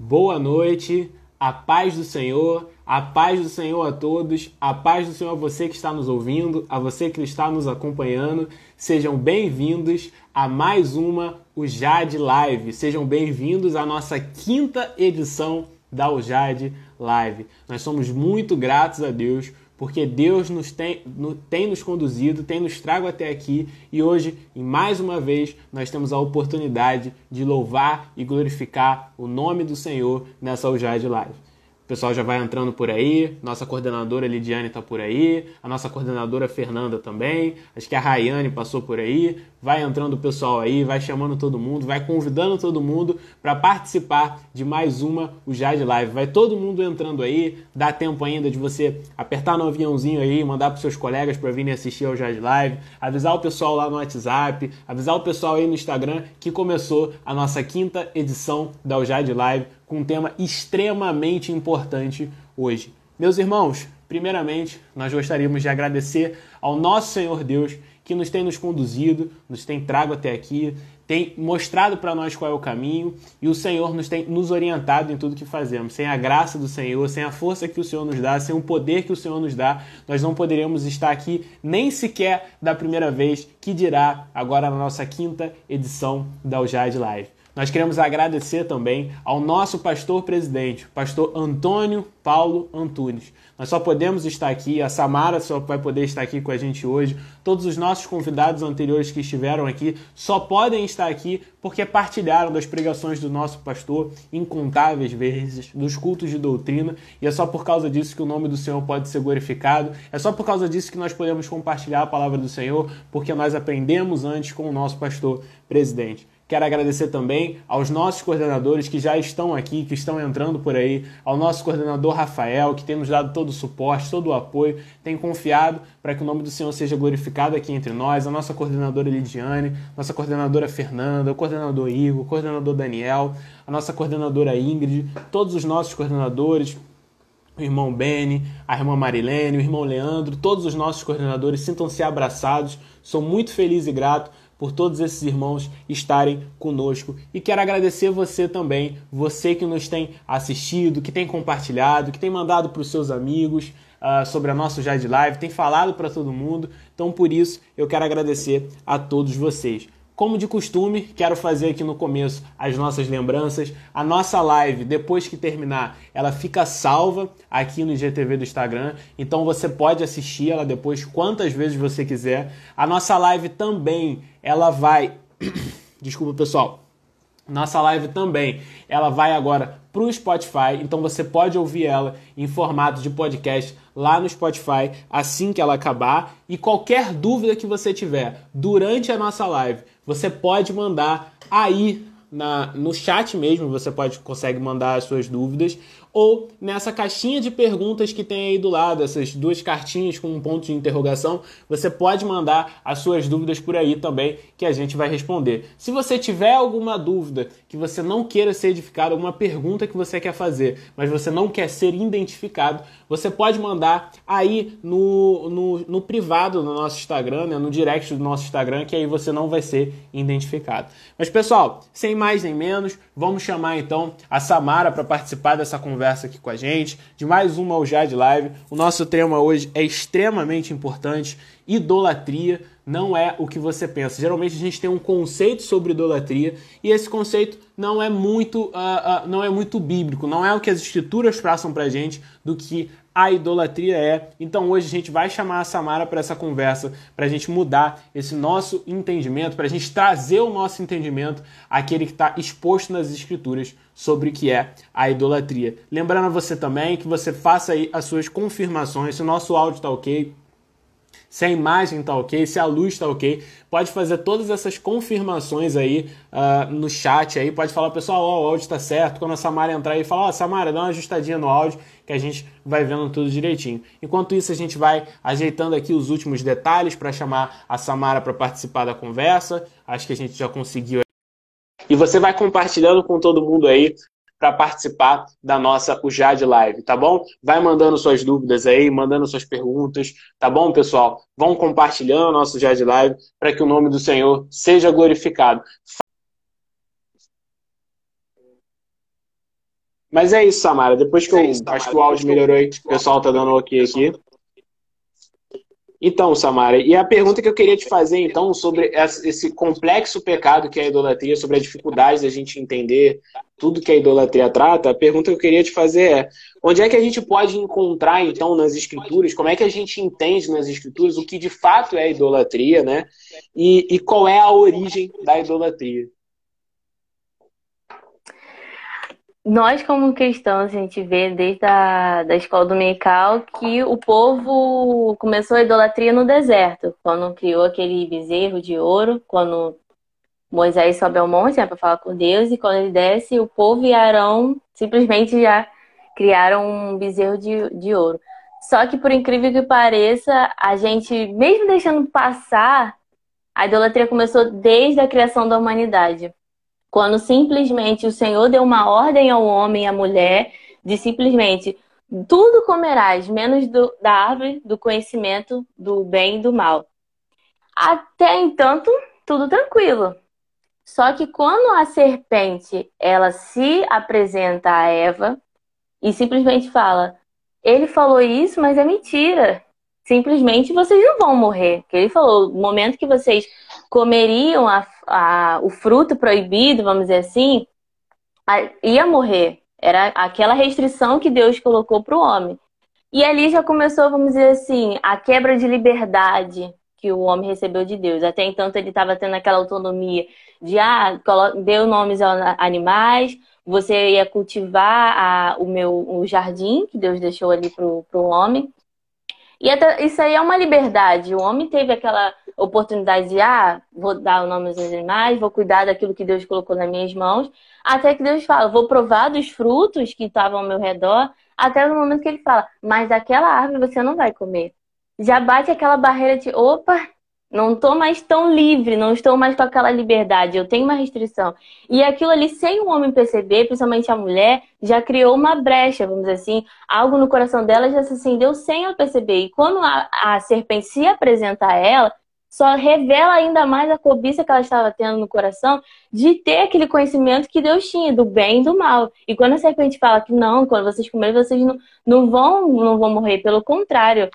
Boa noite, a paz do Senhor, a paz do Senhor a todos, a paz do Senhor a você que está nos ouvindo, a você que está nos acompanhando. Sejam bem-vindos a mais uma UJAD Live. Sejam bem-vindos à nossa quinta edição da UJAD Live. Nós somos muito gratos a Deus porque Deus nos tem, tem nos conduzido, tem nos trago até aqui e hoje, em mais uma vez, nós temos a oportunidade de louvar e glorificar o nome do Senhor nessa Ujade Live. O pessoal já vai entrando por aí, nossa coordenadora Lidiane está por aí, a nossa coordenadora Fernanda também, acho que a Rayane passou por aí, vai entrando o pessoal aí, vai chamando todo mundo, vai convidando todo mundo para participar de mais uma o Jade Live. Vai todo mundo entrando aí, dá tempo ainda de você apertar no aviãozinho aí, mandar para seus colegas para virem assistir ao Jade Live, avisar o pessoal lá no WhatsApp, avisar o pessoal aí no Instagram que começou a nossa quinta edição da Jade Live com um tema extremamente importante hoje. Meus irmãos, primeiramente, nós gostaríamos de agradecer ao nosso Senhor Deus que nos tem nos conduzido, nos tem trago até aqui, tem mostrado para nós qual é o caminho e o Senhor nos tem nos orientado em tudo que fazemos. Sem a graça do Senhor, sem a força que o Senhor nos dá, sem o poder que o Senhor nos dá, nós não poderíamos estar aqui nem sequer da primeira vez, que dirá agora na nossa quinta edição da Ujade Live. Nós queremos agradecer também ao nosso pastor presidente, pastor Antônio Paulo Antunes. Nós só podemos estar aqui, a Samara só vai poder estar aqui com a gente hoje. Todos os nossos convidados anteriores que estiveram aqui só podem estar aqui porque partilharam das pregações do nosso pastor incontáveis vezes, dos cultos de doutrina, e é só por causa disso que o nome do Senhor pode ser glorificado. É só por causa disso que nós podemos compartilhar a palavra do Senhor, porque nós aprendemos antes com o nosso pastor presidente. Quero agradecer também aos nossos coordenadores que já estão aqui, que estão entrando por aí, ao nosso coordenador Rafael, que tem nos dado todo o suporte, todo o apoio, tem confiado para que o nome do Senhor seja glorificado aqui entre nós, a nossa coordenadora Lidiane, nossa coordenadora Fernanda, o coordenador Igor, o coordenador Daniel, a nossa coordenadora Ingrid, todos os nossos coordenadores, o irmão Beni, a irmã Marilene, o irmão Leandro, todos os nossos coordenadores sintam-se abraçados. Sou muito feliz e grato por todos esses irmãos estarem conosco. E quero agradecer você também, você que nos tem assistido, que tem compartilhado, que tem mandado para os seus amigos uh, sobre a nossa Jade Live, tem falado para todo mundo. Então, por isso, eu quero agradecer a todos vocês. Como de costume, quero fazer aqui no começo as nossas lembranças. A nossa live, depois que terminar, ela fica salva aqui no IGTV do Instagram. Então você pode assistir ela depois quantas vezes você quiser. A nossa live também, ela vai. Desculpa, pessoal. Nossa live também, ela vai agora para o Spotify, então você pode ouvir ela em formato de podcast lá no Spotify assim que ela acabar. E qualquer dúvida que você tiver durante a nossa live, você pode mandar aí na, no chat mesmo, você pode consegue mandar as suas dúvidas ou nessa caixinha de perguntas que tem aí do lado, essas duas cartinhas com um ponto de interrogação, você pode mandar as suas dúvidas por aí também, que a gente vai responder. Se você tiver alguma dúvida que você não queira ser edificado, alguma pergunta que você quer fazer, mas você não quer ser identificado, você pode mandar aí no, no, no privado do nosso Instagram, né, no direct do nosso Instagram, que aí você não vai ser identificado. Mas pessoal, sem mais nem menos, vamos chamar então a Samara para participar dessa conversa aqui com a gente, de mais uma Jade Live. O nosso tema hoje é extremamente importante. Idolatria não é o que você pensa. Geralmente a gente tem um conceito sobre idolatria e esse conceito não é muito, uh, uh, não é muito bíblico, não é o que as escrituras passam pra gente do que a idolatria é. Então hoje a gente vai chamar a Samara para essa conversa, para a gente mudar esse nosso entendimento, para a gente trazer o nosso entendimento àquele que está exposto nas escrituras sobre o que é a idolatria. Lembrando a você também que você faça aí as suas confirmações, se o nosso áudio está ok, se a imagem está ok, se a luz está ok. Pode fazer todas essas confirmações aí uh, no chat aí. Pode falar, pessoal, oh, o áudio está certo. Quando a Samara entrar aí, fala, oh, Samara, dá uma ajustadinha no áudio que a gente vai vendo tudo direitinho. Enquanto isso, a gente vai ajeitando aqui os últimos detalhes para chamar a Samara para participar da conversa. Acho que a gente já conseguiu. E você vai compartilhando com todo mundo aí para participar da nossa UJAD Live, tá bom? Vai mandando suas dúvidas aí, mandando suas perguntas, tá bom, pessoal? Vão compartilhando nosso UJAD Live para que o nome do Senhor seja glorificado. Mas é isso, Samara. Depois que eu é isso, acho que o áudio melhorou aí, o pessoal tá dando ok aqui. Então, Samara, e a pergunta que eu queria te fazer, então, sobre esse complexo pecado que é a idolatria, sobre a dificuldade da gente entender tudo que a idolatria trata, a pergunta que eu queria te fazer é: onde é que a gente pode encontrar, então, nas escrituras, como é que a gente entende nas escrituras o que de fato é idolatria, né? E, e qual é a origem da idolatria? Nós, como cristãos, a gente vê desde a da escola dominical que o povo começou a idolatria no deserto, quando criou aquele bezerro de ouro, quando Moisés sobe ao monte né, para falar com Deus, e quando ele desce, o povo e Arão simplesmente já criaram um bezerro de, de ouro. Só que, por incrível que pareça, a gente, mesmo deixando passar, a idolatria começou desde a criação da humanidade. Quando simplesmente o Senhor deu uma ordem ao homem e à mulher de simplesmente tudo comerás, menos do, da árvore do conhecimento do bem e do mal. Até entanto, tudo tranquilo. Só que quando a serpente ela se apresenta a Eva e simplesmente fala: ele falou isso, mas é mentira. Simplesmente vocês não vão morrer. Que ele falou: no momento que vocês comeriam a, a, o fruto proibido, vamos dizer assim, a, ia morrer. Era aquela restrição que Deus colocou para o homem. E ali já começou, vamos dizer assim, a quebra de liberdade que o homem recebeu de Deus. Até então ele estava tendo aquela autonomia de ah, deu nomes aos animais, você ia cultivar a, o meu o jardim que Deus deixou ali para o homem. E até, isso aí é uma liberdade. O homem teve aquela oportunidade de, ah, vou dar o nome aos animais, vou cuidar daquilo que Deus colocou nas minhas mãos, até que Deus fala, vou provar dos frutos que estavam ao meu redor, até no momento que ele fala, mas daquela árvore você não vai comer. Já bate aquela barreira de, opa, não estou mais tão livre, não estou mais com aquela liberdade, eu tenho uma restrição. E aquilo ali, sem o homem perceber, principalmente a mulher, já criou uma brecha, vamos dizer assim, algo no coração dela já se acendeu sem ela perceber. E quando a, a serpente se apresenta a ela, só revela ainda mais a cobiça que ela estava tendo no coração de ter aquele conhecimento que Deus tinha, do bem e do mal. E quando a serpente fala que não, quando vocês comerem, vocês não, não, vão, não vão morrer, pelo contrário,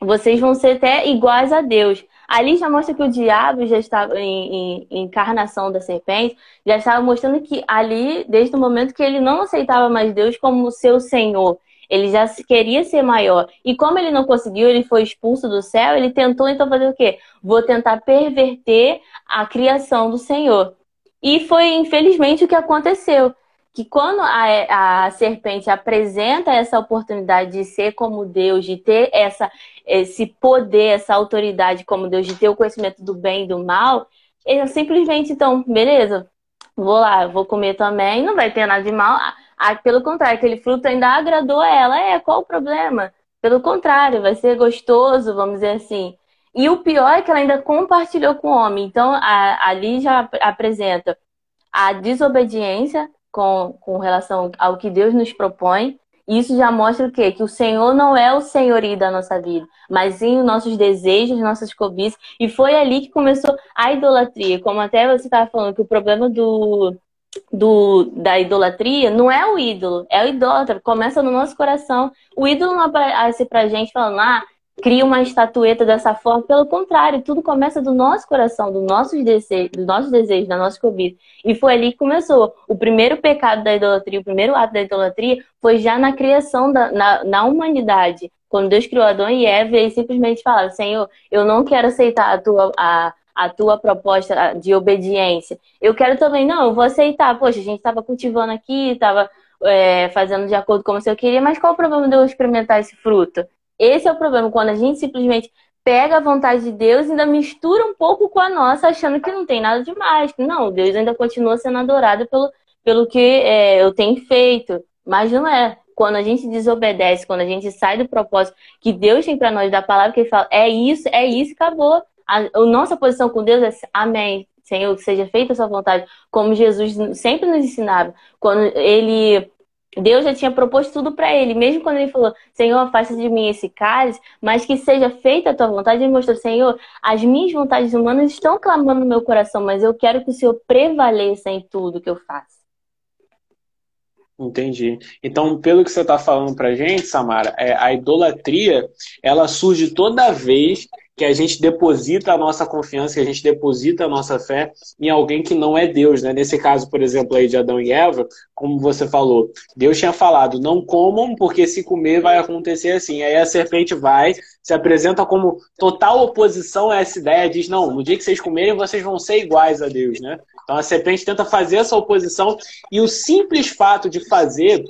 vocês vão ser até iguais a Deus. Ali já mostra que o diabo já estava em, em, encarnação da serpente, já estava mostrando que ali, desde o momento que ele não aceitava mais Deus como seu Senhor, ele já queria ser maior. E como ele não conseguiu, ele foi expulso do céu, ele tentou então fazer o quê? Vou tentar perverter a criação do Senhor. E foi infelizmente o que aconteceu que quando a, a serpente apresenta essa oportunidade de ser como Deus, de ter essa, esse poder, essa autoridade como Deus, de ter o conhecimento do bem e do mal, ele simplesmente, então, beleza, vou lá, vou comer também, não vai ter nada de mal. Ah, pelo contrário, aquele fruto ainda agradou ela. É, qual o problema? Pelo contrário, vai ser gostoso, vamos dizer assim. E o pior é que ela ainda compartilhou com o homem. Então, a, ali já apresenta a desobediência, com, com relação ao que Deus nos propõe. Isso já mostra o quê? Que o Senhor não é o senhorio da nossa vida, mas sim os nossos desejos, nossas cobiças. E foi ali que começou a idolatria. Como até você estava falando, que o problema do, do, da idolatria não é o ídolo, é o idólatra. Começa no nosso coração. O ídolo não aparece pra gente falando, ah, cria uma estatueta dessa forma. Pelo contrário, tudo começa do nosso coração, do nossos desejos, do nosso desejo, da nossa comida. E foi ali que começou. O primeiro pecado da idolatria, o primeiro ato da idolatria, foi já na criação da na, na humanidade. Quando Deus criou Adão e Eva, ele simplesmente falava: Senhor, eu não quero aceitar a tua, a, a tua proposta de obediência. Eu quero também, não, eu vou aceitar. Poxa, a gente estava cultivando aqui, estava é, fazendo de acordo com o que eu queria, mas qual o problema de eu experimentar esse fruto? Esse é o problema, quando a gente simplesmente pega a vontade de Deus e ainda mistura um pouco com a nossa, achando que não tem nada demais. Não, Deus ainda continua sendo adorado pelo, pelo que é, eu tenho feito. Mas não é. Quando a gente desobedece, quando a gente sai do propósito que Deus tem para nós, da palavra que ele fala, é isso, é isso, acabou. A, a nossa posição com Deus é amém. Senhor, que seja feita a sua vontade, como Jesus sempre nos ensinava. Quando ele Deus já tinha proposto tudo para ele, mesmo quando ele falou: Senhor, afasta de mim esse cálice, mas que seja feita a tua vontade. Ele mostrou: Senhor, as minhas vontades humanas estão clamando no meu coração, mas eu quero que o Senhor prevaleça em tudo que eu faço. Entendi. Então, pelo que você está falando para gente, Samara, é, a idolatria ela surge toda vez que a gente deposita a nossa confiança, que a gente deposita a nossa fé em alguém que não é Deus, né? Nesse caso, por exemplo, aí de Adão e Eva, como você falou, Deus tinha falado, não comam, porque se comer vai acontecer assim. Aí a serpente vai, se apresenta como total oposição a essa ideia, diz, não, no dia que vocês comerem, vocês vão ser iguais a Deus, né? Então a serpente tenta fazer essa oposição, e o simples fato de fazer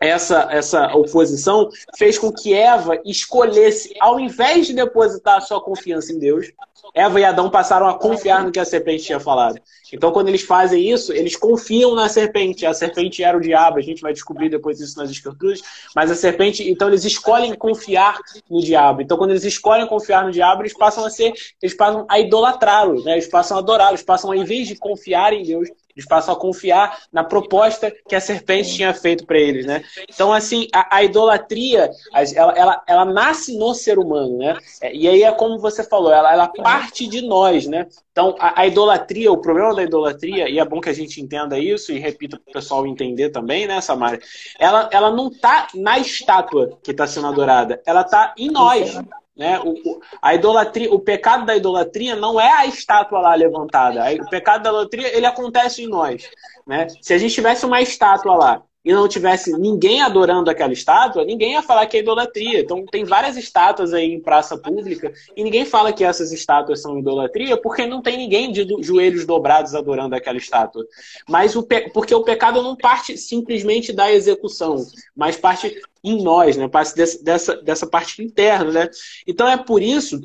essa, essa oposição fez com que Eva escolhesse, ao invés de depositar sua confiança em Deus, Eva e Adão passaram a confiar no que a serpente tinha falado. Então, quando eles fazem isso, eles confiam na serpente. A serpente era o diabo, a gente vai descobrir depois isso nas escrituras. Mas a serpente, então, eles escolhem confiar no diabo. Então, quando eles escolhem confiar no diabo, eles passam a ser, eles passam a idolatrá-lo, né? eles passam a adorá-lo, eles passam, a, em vez de confiar em Deus, eles passam a confiar na proposta que a serpente tinha feito para eles, né? Então, assim, a, a idolatria, ela, ela, ela, nasce no ser humano, né? É, e aí é como você falou, ela, ela parte de nós, né? Então, a, a, idolatria, o problema da idolatria, e é bom que a gente entenda isso e repita para o pessoal entender também, né, Samara? Ela, ela não está na estátua que está sendo adorada, ela está em nós. Né? O, a idolatria, o pecado da idolatria não é a estátua lá levantada. O pecado da idolatria ele acontece em nós. Né? Se a gente tivesse uma estátua lá e não tivesse ninguém adorando aquela estátua, ninguém ia falar que é idolatria. Então tem várias estátuas aí em praça pública e ninguém fala que essas estátuas são idolatria porque não tem ninguém de joelhos dobrados adorando aquela estátua. Mas o porque o pecado não parte simplesmente da execução, mas parte em nós, né? Parte dessa, dessa parte interna, né? Então é por isso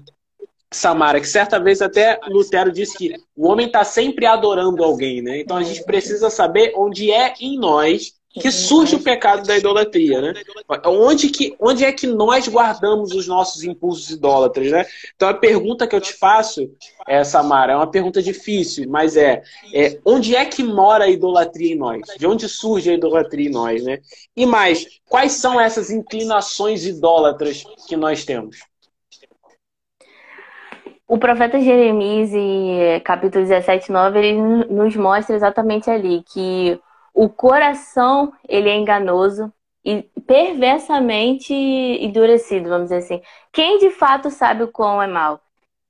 Samara, que certa vez até Lutero disse que o homem está sempre adorando alguém, né? Então a gente precisa saber onde é em nós que surge o pecado da idolatria, né? Onde, que, onde é que nós guardamos os nossos impulsos idólatras, né? Então a pergunta que eu te faço, é, Samara, é uma pergunta difícil, mas é, é onde é que mora a idolatria em nós? De onde surge a idolatria em nós, né? E mais, quais são essas inclinações idólatras que nós temos? O profeta Jeremias, em capítulo 17, 9, ele nos mostra exatamente ali que o coração ele é enganoso e perversamente endurecido, vamos dizer assim. Quem de fato sabe o quão é mal?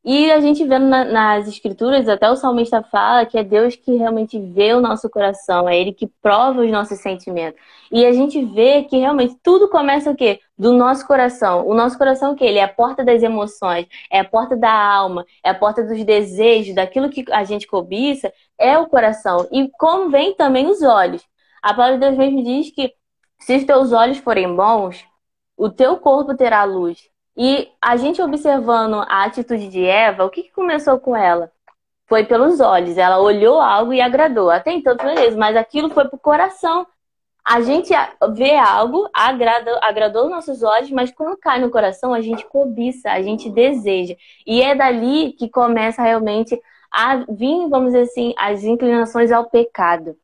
E a gente vendo na, nas escrituras, até o salmista fala que é Deus que realmente vê o nosso coração, é Ele que prova os nossos sentimentos. E a gente vê que realmente tudo começa o quê? Do nosso coração. O nosso coração o quê? Ele é a porta das emoções, é a porta da alma, é a porta dos desejos, daquilo que a gente cobiça, é o coração. E como vem também os olhos. A palavra de Deus mesmo diz que se os teus olhos forem bons, o teu corpo terá luz. E a gente observando a atitude de Eva, o que, que começou com ela? Foi pelos olhos. Ela olhou algo e agradou. Até então, beleza, mas aquilo foi pro coração. A gente vê algo, agrada, agradou nossos olhos, mas quando cai no coração, a gente cobiça, a gente deseja. E é dali que começa realmente a vir, vamos dizer assim, as inclinações ao pecado.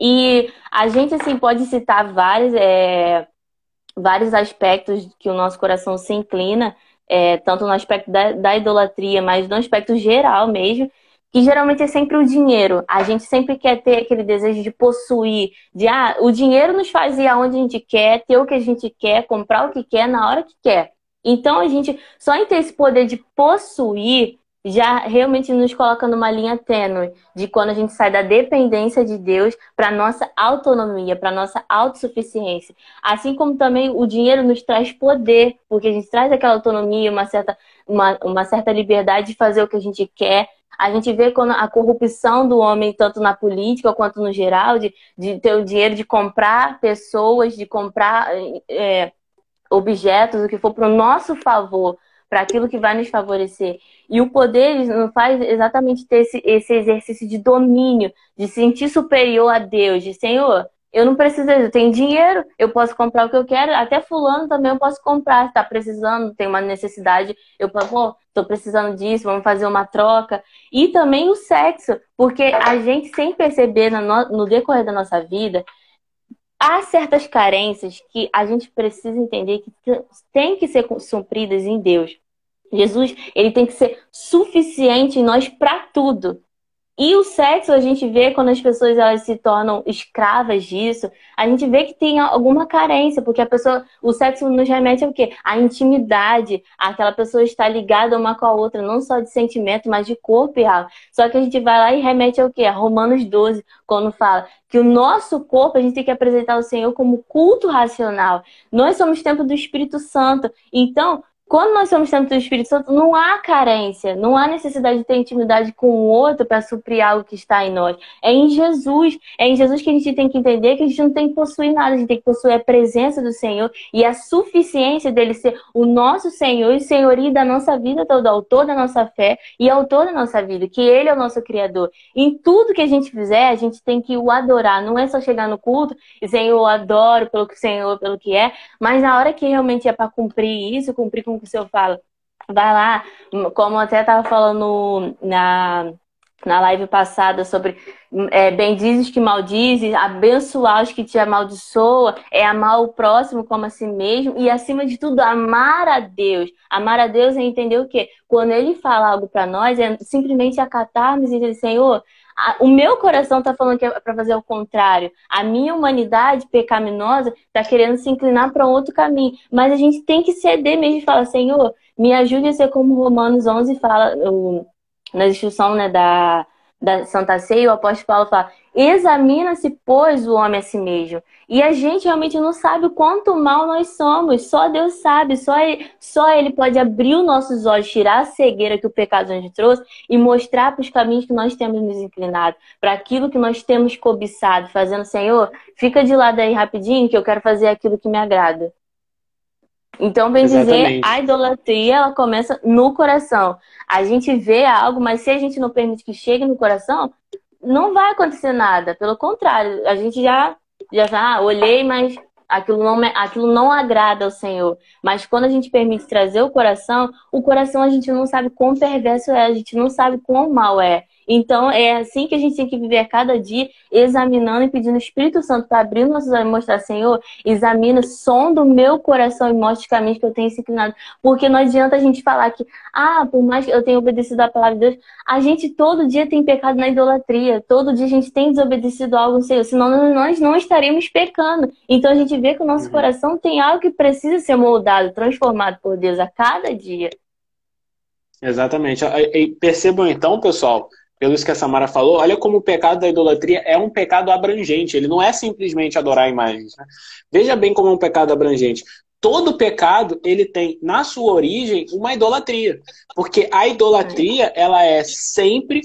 E a gente, assim, pode citar vários, é, vários aspectos que o nosso coração se inclina, é, tanto no aspecto da, da idolatria, mas no aspecto geral mesmo, que geralmente é sempre o dinheiro. A gente sempre quer ter aquele desejo de possuir, de ah, o dinheiro nos faz ir aonde a gente quer, ter o que a gente quer, comprar o que quer na hora que quer. Então a gente só em ter esse poder de possuir já realmente nos coloca numa linha tênue de quando a gente sai da dependência de Deus para nossa autonomia, para nossa autossuficiência. Assim como também o dinheiro nos traz poder, porque a gente traz aquela autonomia, uma certa, uma, uma certa liberdade de fazer o que a gente quer. A gente vê quando a corrupção do homem, tanto na política quanto no geral, de, de ter o dinheiro de comprar pessoas, de comprar é, objetos, o que for para o nosso favor para aquilo que vai nos favorecer. E o poder nos faz exatamente ter esse, esse exercício de domínio, de sentir superior a Deus, de Senhor, eu não preciso, eu tenho dinheiro, eu posso comprar o que eu quero, até fulano também eu posso comprar, está precisando, tem uma necessidade, eu pô, estou precisando disso, vamos fazer uma troca. E também o sexo, porque a gente sem perceber no, no decorrer da nossa vida, há certas carências que a gente precisa entender que tem que ser supridas em Deus. Jesus, ele tem que ser suficiente em nós para tudo. E o sexo, a gente vê quando as pessoas elas se tornam escravas disso, a gente vê que tem alguma carência, porque a pessoa, o sexo nos remete ao quê? A intimidade, aquela pessoa está ligada uma com a outra, não só de sentimento, mas de corpo e alma. Só que a gente vai lá e remete ao quê? A Romanos 12, quando fala que o nosso corpo a gente tem que apresentar ao Senhor como culto racional. Nós somos templo do Espírito Santo. Então, quando nós somos templo do Espírito Santo, não há carência, não há necessidade de ter intimidade com o outro para suprir algo que está em nós. É em Jesus. É em Jesus que a gente tem que entender que a gente não tem que possuir nada, a gente tem que possuir a presença do Senhor e a suficiência dele ser o nosso Senhor e senhoria da nossa vida todo, autor da nossa fé e autor da nossa vida, que ele é o nosso Criador. Em tudo que a gente fizer, a gente tem que o adorar. Não é só chegar no culto e Senhor, eu adoro pelo que o Senhor, pelo que é, mas na hora que realmente é para cumprir isso, cumprir com Senhor fala, vai lá, como até estava falando na, na live passada sobre é, bendizes que maldizes, abençoar os que te amaldiçoa, é amar o próximo como a si mesmo e, acima de tudo, amar a Deus. Amar a Deus é entender o quê? Quando Ele fala algo para nós, é simplesmente acatarmos e dizer, Senhor, o meu coração está falando que é para fazer o contrário. A minha humanidade pecaminosa está querendo se inclinar para outro caminho. Mas a gente tem que ceder mesmo e falar, Senhor, me ajude a ser como Romanos 11 fala, na instrução né, da, da Santa Ceia, o apóstolo Paulo fala: examina-se, pois, o homem a si mesmo. E a gente realmente não sabe o quanto mal nós somos. Só Deus sabe, só ele, só ele pode abrir os nossos olhos, tirar a cegueira que o pecado nos trouxe e mostrar para os caminhos que nós temos nos inclinado, para aquilo que nós temos cobiçado, fazendo, Senhor, fica de lado aí rapidinho que eu quero fazer aquilo que me agrada. Então, bem dizer, a idolatria ela começa no coração. A gente vê algo, mas se a gente não permite que chegue no coração, não vai acontecer nada. Pelo contrário, a gente já já ah, olhei, mas aquilo não, aquilo não agrada ao Senhor. Mas quando a gente permite trazer o coração, o coração a gente não sabe quão perverso é, a gente não sabe quão mal é. Então, é assim que a gente tem que viver cada dia, examinando e pedindo o Espírito Santo para abrir nossos olhos e mostrar, Senhor, examina, som do meu coração e mostre os caminhos que eu tenho se inclinado. Porque não adianta a gente falar que, ah, por mais que eu tenha obedecido a palavra de Deus, a gente todo dia tem pecado na idolatria, todo dia a gente tem desobedecido algo Senhor, senão nós não estaremos pecando. Então, a gente vê que o nosso uhum. coração tem algo que precisa ser moldado, transformado por Deus a cada dia. Exatamente. E percebam então, pessoal, pelo isso que a Samara falou, olha como o pecado da idolatria é um pecado abrangente. Ele não é simplesmente adorar imagens. Né? Veja bem como é um pecado abrangente. Todo pecado ele tem na sua origem uma idolatria, porque a idolatria ela é sempre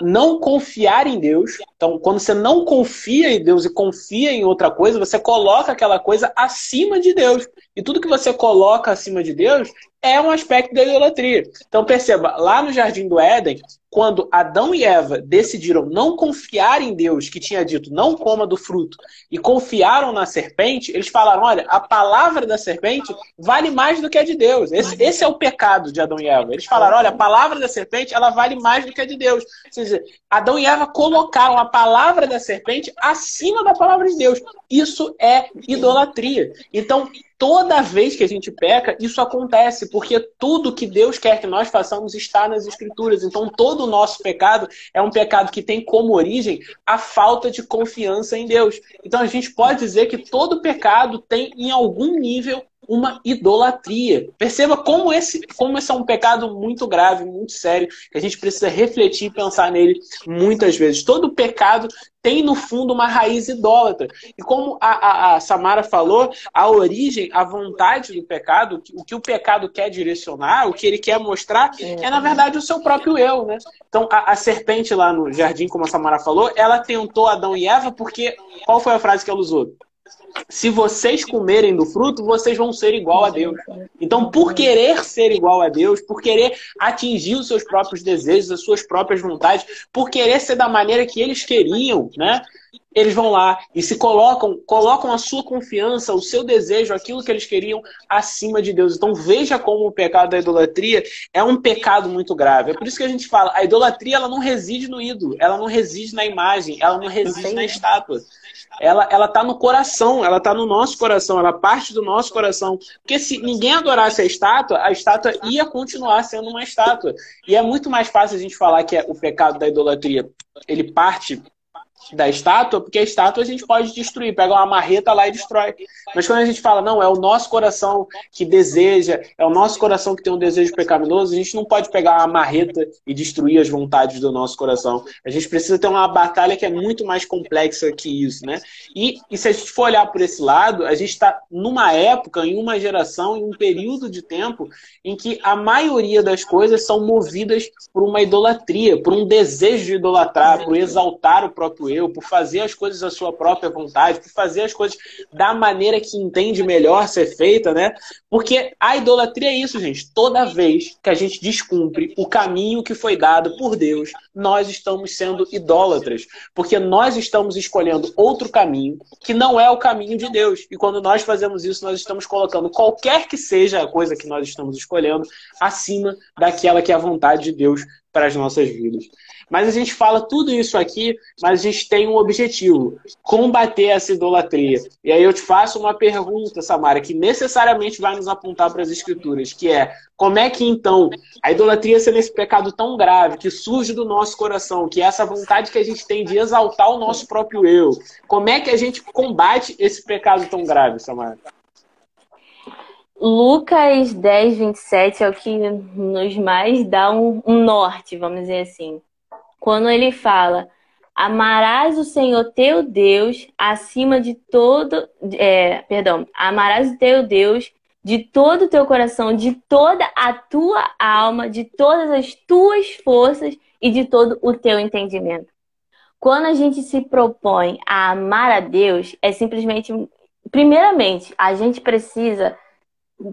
não confiar em Deus. Então, quando você não confia em Deus e confia em outra coisa, você coloca aquela coisa acima de Deus. E tudo que você coloca acima de Deus é um aspecto da idolatria. Então perceba, lá no Jardim do Éden, quando Adão e Eva decidiram não confiar em Deus, que tinha dito não coma do fruto, e confiaram na serpente, eles falaram: olha, a palavra da serpente vale mais do que a de Deus. Esse, esse é o pecado de Adão e Eva. Eles falaram: olha, a palavra da serpente ela vale mais do que a de Deus. Ou seja, Adão e Eva colocaram a palavra da serpente acima da palavra de Deus. Isso é idolatria. Então, toda vez que a gente peca, isso acontece, porque tudo que Deus quer que nós façamos está nas Escrituras. Então, todo o nosso pecado é um pecado que tem como origem a falta de confiança em Deus. Então, a gente pode dizer que todo pecado tem, em algum nível, uma idolatria. Perceba como esse, como esse é um pecado muito grave, muito sério, que a gente precisa refletir e pensar nele muitas vezes. Todo pecado tem no fundo uma raiz idólatra. E como a, a, a, Samara falou, a origem, a vontade do pecado, o que o pecado quer direcionar, o que ele quer mostrar, é na verdade o seu próprio eu, né? Então a, a serpente lá no jardim, como a Samara falou, ela tentou Adão e Eva porque qual foi a frase que ela usou? Se vocês comerem do fruto, vocês vão ser igual a Deus. Então, por querer ser igual a Deus, por querer atingir os seus próprios desejos, as suas próprias vontades, por querer ser da maneira que eles queriam, né? eles vão lá e se colocam, colocam a sua confiança, o seu desejo, aquilo que eles queriam acima de Deus. Então veja como o pecado da idolatria é um pecado muito grave. É por isso que a gente fala, a idolatria ela não reside no ídolo, ela não reside na imagem, ela não reside na estátua. Ela ela tá no coração, ela tá no nosso coração, ela parte do nosso coração. Porque se ninguém adorasse a estátua, a estátua ia continuar sendo uma estátua. E é muito mais fácil a gente falar que é o pecado da idolatria, ele parte da estátua, porque a estátua a gente pode destruir, pega uma marreta lá e destrói. Mas quando a gente fala, não, é o nosso coração que deseja, é o nosso coração que tem um desejo pecaminoso, a gente não pode pegar uma marreta e destruir as vontades do nosso coração. A gente precisa ter uma batalha que é muito mais complexa que isso, né? E, e se a gente for olhar por esse lado, a gente está numa época, em uma geração, em um período de tempo em que a maioria das coisas são movidas por uma idolatria, por um desejo de idolatrar, por exaltar o próprio eu, por fazer as coisas à sua própria vontade, por fazer as coisas da maneira que entende melhor ser feita, né? Porque a idolatria é isso, gente. Toda vez que a gente descumpre o caminho que foi dado por Deus, nós estamos sendo idólatras, porque nós estamos escolhendo outro caminho que não é o caminho de Deus. E quando nós fazemos isso, nós estamos colocando qualquer que seja a coisa que nós estamos escolhendo acima daquela que é a vontade de Deus para as nossas vidas. Mas a gente fala tudo isso aqui, mas a gente tem um objetivo: combater essa idolatria. E aí eu te faço uma pergunta, Samara, que necessariamente vai nos apontar para as escrituras, que é como é que então a idolatria sendo esse pecado tão grave que surge do nosso coração, que é essa vontade que a gente tem de exaltar o nosso próprio eu, como é que a gente combate esse pecado tão grave, Samara? Lucas 10, 27 é o que nos mais dá um, um norte, vamos dizer assim quando ele fala: Amarás o Senhor teu Deus acima de todo. É, perdão, amarás o teu Deus de todo o teu coração, de toda a tua alma, de todas as tuas forças e de todo o teu entendimento. Quando a gente se propõe a amar a Deus, é simplesmente, primeiramente, a gente precisa,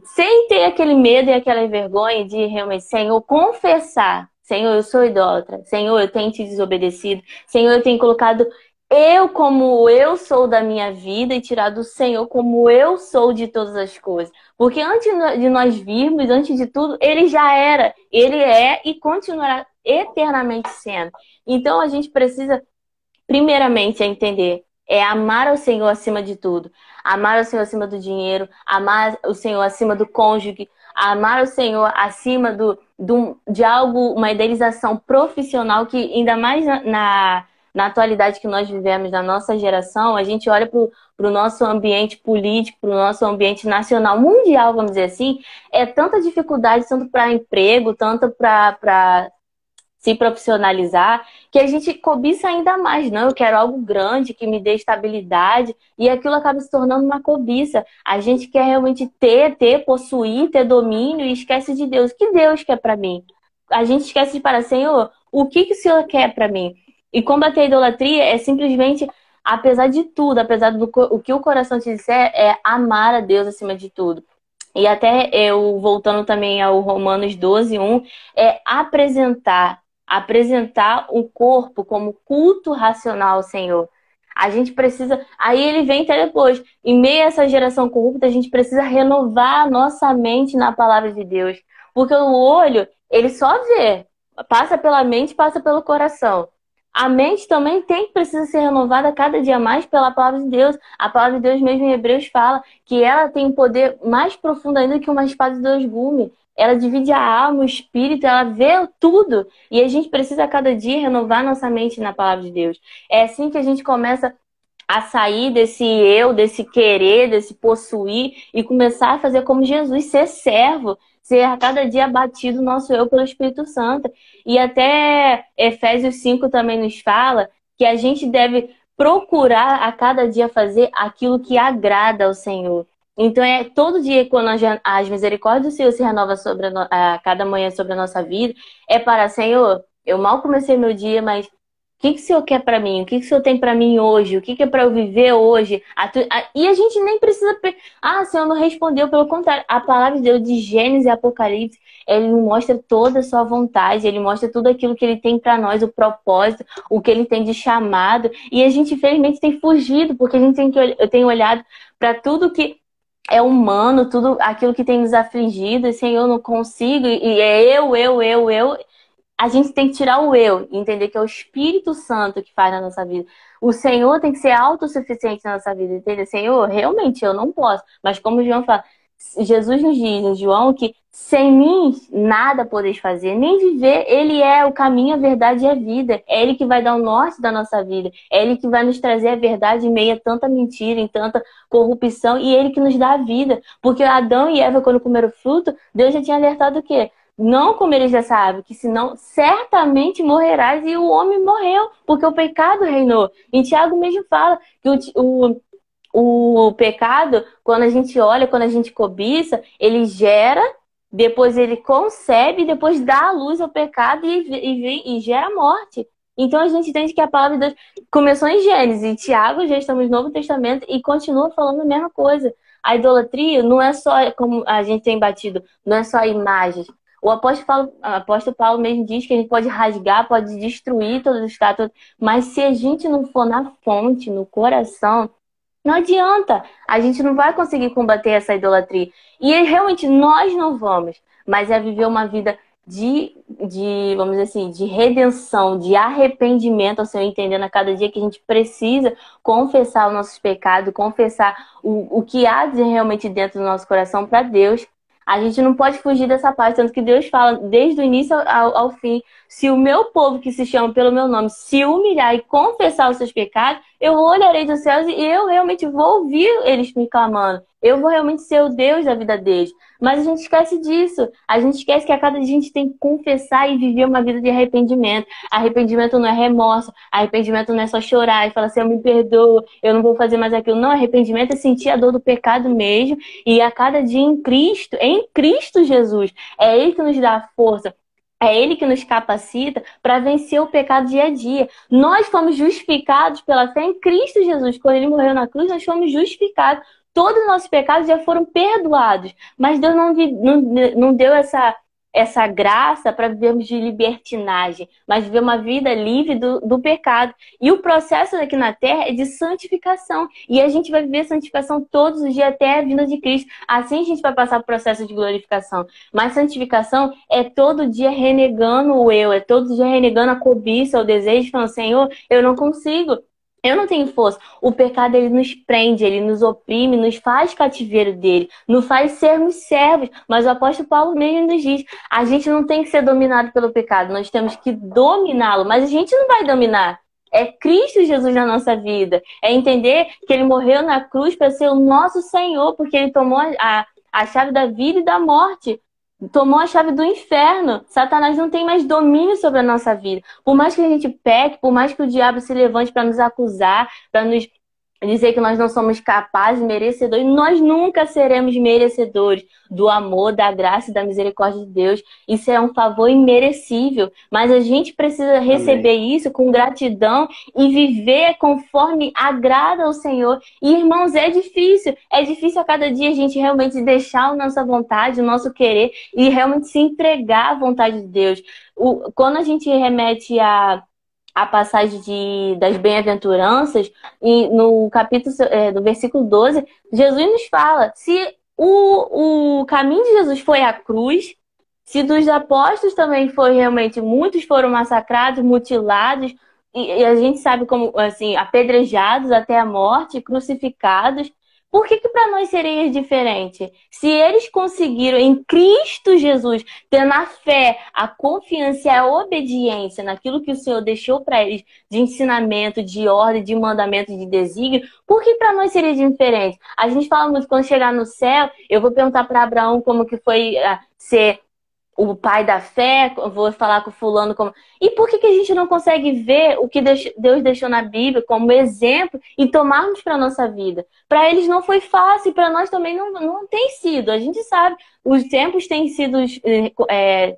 sem ter aquele medo e aquela vergonha de realmente, Senhor, confessar Senhor, eu sou idólatra. Senhor, eu tenho te desobedecido. Senhor, eu tenho colocado eu como eu sou da minha vida e tirado o Senhor como eu sou de todas as coisas. Porque antes de nós virmos, antes de tudo, ele já era, ele é e continuará eternamente sendo. Então a gente precisa, primeiramente, entender é amar o Senhor acima de tudo. Amar o Senhor acima do dinheiro, amar o Senhor acima do cônjuge, amar o Senhor acima do, do, de algo, uma idealização profissional que, ainda mais na, na, na atualidade que nós vivemos, na nossa geração, a gente olha para o nosso ambiente político, para o nosso ambiente nacional, mundial, vamos dizer assim, é tanta dificuldade, tanto para emprego, tanto para se profissionalizar, que a gente cobiça ainda mais. Não, eu quero algo grande que me dê estabilidade, e aquilo acaba se tornando uma cobiça. A gente quer realmente ter, ter, possuir, ter domínio e esquece de Deus. O que Deus quer para mim? A gente esquece de parar, Senhor, o que, que o Senhor quer para mim? E combater a idolatria é simplesmente, apesar de tudo, apesar do o que o coração te disser, é amar a Deus acima de tudo. E até eu, voltando também ao Romanos 12, 1, é apresentar apresentar o corpo como culto racional ao Senhor. A gente precisa. Aí ele vem até depois. Em meio a essa geração corrupta, a gente precisa renovar nossa mente na palavra de Deus. Porque o olho, ele só vê. Passa pela mente, passa pelo coração. A mente também tem precisa ser renovada cada dia mais pela palavra de Deus. A palavra de Deus mesmo em Hebreus fala que ela tem um poder mais profundo ainda que uma espada de dois gumes ela divide a alma, o espírito, ela vê tudo. E a gente precisa a cada dia renovar nossa mente na palavra de Deus. É assim que a gente começa a sair desse eu, desse querer, desse possuir e começar a fazer como Jesus, ser servo, ser a cada dia abatido nosso eu pelo Espírito Santo. E até Efésios 5 também nos fala que a gente deve procurar a cada dia fazer aquilo que agrada ao Senhor. Então é todo dia quando as misericórdias do Senhor se renova sobre a, a, cada manhã sobre a nossa vida, é para Senhor, eu mal comecei meu dia, mas O que, que o Senhor quer para mim? O que, que o Senhor tem para mim hoje? O que, que é para eu viver hoje? A tu... a... E a gente nem precisa. Ah, o Senhor não respondeu. Pelo contrário, a palavra de Deus de Gênesis e Apocalipse, ele mostra toda a sua vontade, ele mostra tudo aquilo que ele tem para nós, o propósito, o que ele tem de chamado. E a gente, infelizmente, tem fugido, porque a gente tem que eu tenho olhado para tudo que é humano, tudo aquilo que tem nos afligido, e Senhor, eu não consigo, e é eu, eu, eu, eu a gente tem que tirar o eu e entender que é o Espírito Santo que faz na nossa vida. O Senhor tem que ser autossuficiente na nossa vida, entender? Senhor, realmente eu não posso. Mas como o João fala, Jesus nos diz em João que sem mim nada podeis fazer, nem viver. Ele é o caminho, a verdade e a vida. É Ele que vai dar o norte da nossa vida. É Ele que vai nos trazer a verdade em meio a tanta mentira, em tanta corrupção. E Ele que nos dá a vida. Porque Adão e Eva, quando comeram o fruto, Deus já tinha alertado o quê? não comereis dessa árvore, que senão certamente morrerás. E o homem morreu, porque o pecado reinou. Em Tiago mesmo fala que o, o, o pecado, quando a gente olha, quando a gente cobiça, ele gera, depois ele concebe, depois dá a luz ao pecado e, e, e gera morte. Então a gente entende que a palavra de Deus começou em Gênesis, Tiago já estamos no Novo Testamento e continua falando a mesma coisa. A idolatria não é só, como a gente tem batido, não é só imagens, o apóstolo Paulo, apóstolo Paulo mesmo diz que a gente pode rasgar, pode destruir todos os estátuas, mas se a gente não for na fonte, no coração, não adianta. A gente não vai conseguir combater essa idolatria. E realmente nós não vamos, mas é viver uma vida de, de, vamos dizer assim, de redenção, de arrependimento ao Senhor, entendendo a cada dia que a gente precisa confessar os nossos pecados, confessar o, o que há de realmente dentro do nosso coração para Deus, a gente não pode fugir dessa parte, tanto que Deus fala desde o início ao, ao, fim: se o meu povo que se chama pelo meu nome se humilhar e confessar os seus pecados, eu olharei dos céus e eu realmente vou ouvir eles me clamando. Eu vou realmente ser o Deus da vida deles. Mas a gente esquece disso. A gente esquece que a cada dia a gente tem que confessar e viver uma vida de arrependimento. Arrependimento não é remorso. Arrependimento não é só chorar e falar assim, eu me perdoo, eu não vou fazer mais aquilo. Não, arrependimento é sentir a dor do pecado mesmo. E a cada dia em Cristo, em Cristo Jesus, é Ele que nos dá a força. É Ele que nos capacita para vencer o pecado dia a dia. Nós fomos justificados pela fé em Cristo Jesus. Quando Ele morreu na cruz, nós fomos justificados todos os nossos pecados já foram perdoados. Mas Deus não, não, não deu essa, essa graça para vivermos de libertinagem, mas viver uma vida livre do, do pecado. E o processo aqui na terra é de santificação. E a gente vai viver santificação todos os dias até a vinda de Cristo. Assim a gente vai passar o processo de glorificação. Mas santificação é todo dia renegando o eu, é todo dia renegando a cobiça, o desejo, falando, Senhor, eu não consigo. Eu não tenho força. O pecado ele nos prende, ele nos oprime, nos faz cativeiro dele, nos faz sermos servos. Mas o apóstolo Paulo mesmo nos diz: a gente não tem que ser dominado pelo pecado, nós temos que dominá-lo, mas a gente não vai dominar. É Cristo Jesus na nossa vida. É entender que ele morreu na cruz para ser o nosso Senhor, porque ele tomou a, a chave da vida e da morte tomou a chave do inferno. Satanás não tem mais domínio sobre a nossa vida. Por mais que a gente peque, por mais que o diabo se levante para nos acusar, para nos dizer que nós não somos capazes, merecedores, nós nunca seremos merecedores do amor, da graça e da misericórdia de Deus. Isso é um favor imerecível, mas a gente precisa receber Amém. isso com gratidão e viver conforme agrada ao Senhor. E irmãos, é difícil, é difícil a cada dia a gente realmente deixar a nossa vontade, o nosso querer e realmente se entregar à vontade de Deus. O, quando a gente remete a a passagem de, das bem-aventuranças, e no capítulo, é, no versículo 12, Jesus nos fala: se o, o caminho de Jesus foi a cruz, se dos apóstolos também foi realmente, muitos foram massacrados, mutilados, e, e a gente sabe como, assim, apedrejados até a morte, crucificados, por que, que para nós seria diferente? Se eles conseguiram em Cristo Jesus ter na fé a confiança e a obediência naquilo que o Senhor deixou para eles de ensinamento, de ordem, de mandamento, de desígnio, por que para nós seria diferente? A gente fala muito quando chegar no céu, eu vou perguntar para Abraão como que foi uh, ser o pai da fé, vou falar com fulano como. E por que, que a gente não consegue ver o que Deus deixou na Bíblia como exemplo e tomarmos para nossa vida? Para eles não foi fácil, para nós também não, não tem sido. A gente sabe, os tempos têm sido é,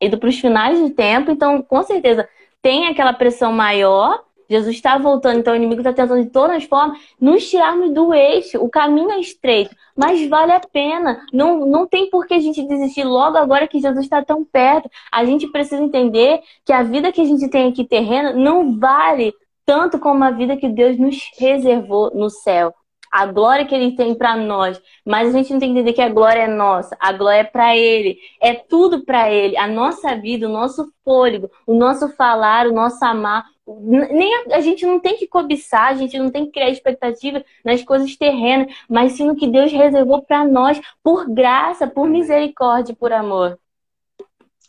ido para os finais do tempo, então com certeza tem aquela pressão maior, Jesus está voltando, então o inimigo está tentando de todas as formas nos tirarmos do eixo. O caminho é estreito, mas vale a pena. Não, não tem por que a gente desistir logo agora que Jesus está tão perto. A gente precisa entender que a vida que a gente tem aqui terrena não vale tanto como a vida que Deus nos reservou no céu a glória que ele tem para nós, mas a gente não tem que entender que a glória é nossa, a glória é para ele, é tudo para ele, a nossa vida, o nosso fôlego, o nosso falar, o nosso amar, nem a, a, gente não tem que cobiçar, a gente não tem que criar expectativa nas coisas terrenas, mas sim no que Deus reservou para nós por graça, por misericórdia, por amor.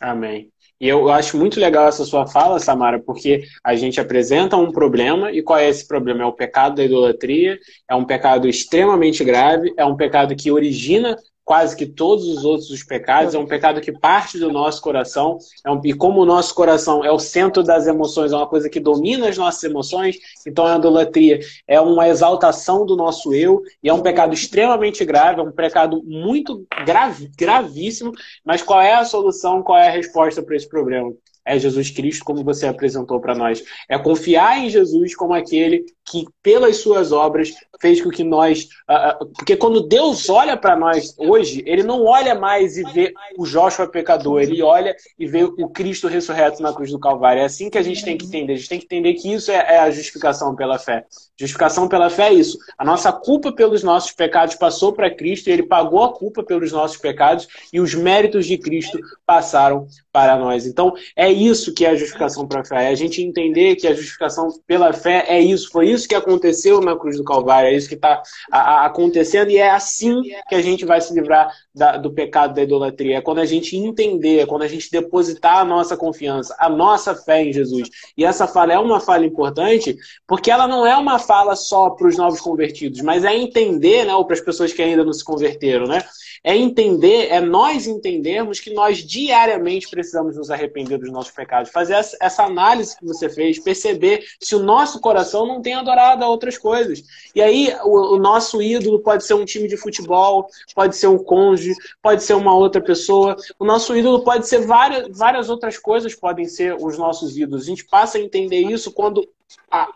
Amém. E eu acho muito legal essa sua fala, Samara, porque a gente apresenta um problema, e qual é esse problema? É o pecado da idolatria, é um pecado extremamente grave, é um pecado que origina quase que todos os outros os pecados, é um pecado que parte do nosso coração, é um, e como o nosso coração é o centro das emoções, é uma coisa que domina as nossas emoções, então a idolatria é uma exaltação do nosso eu, e é um pecado extremamente grave, é um pecado muito grave, gravíssimo, mas qual é a solução, qual é a resposta para esse problema? É Jesus Cristo, como você apresentou para nós. É confiar em Jesus como aquele que, pelas suas obras, fez com que nós. Uh, porque quando Deus olha para nós hoje, ele não olha mais e vê o Joshua pecador, ele olha e vê o Cristo ressurreto na cruz do Calvário. É assim que a gente tem que entender. A gente tem que entender que isso é, é a justificação pela fé. Justificação pela fé é isso. A nossa culpa pelos nossos pecados passou para Cristo e ele pagou a culpa pelos nossos pecados e os méritos de Cristo passaram para nós. Então, é isso que é a justificação pela fé. É a gente entender que a justificação pela fé é isso. Foi isso que aconteceu na cruz do Calvário. É isso que está acontecendo e é assim que a gente vai se livrar da, do pecado da idolatria. É quando a gente entender, é quando a gente depositar a nossa confiança, a nossa fé em Jesus. E essa fala é uma fala importante porque ela não é uma fala só para os novos convertidos, mas é entender, né, ou para as pessoas que ainda não se converteram, né? É entender, é nós entendermos que nós diariamente precisamos nos arrepender dos nossos pecados. Fazer essa análise que você fez, perceber se o nosso coração não tem adorado a outras coisas. E aí, o, o nosso ídolo pode ser um time de futebol, pode ser um cônjuge, pode ser uma outra pessoa. O nosso ídolo pode ser várias, várias outras coisas, podem ser os nossos ídolos. A gente passa a entender isso quando a,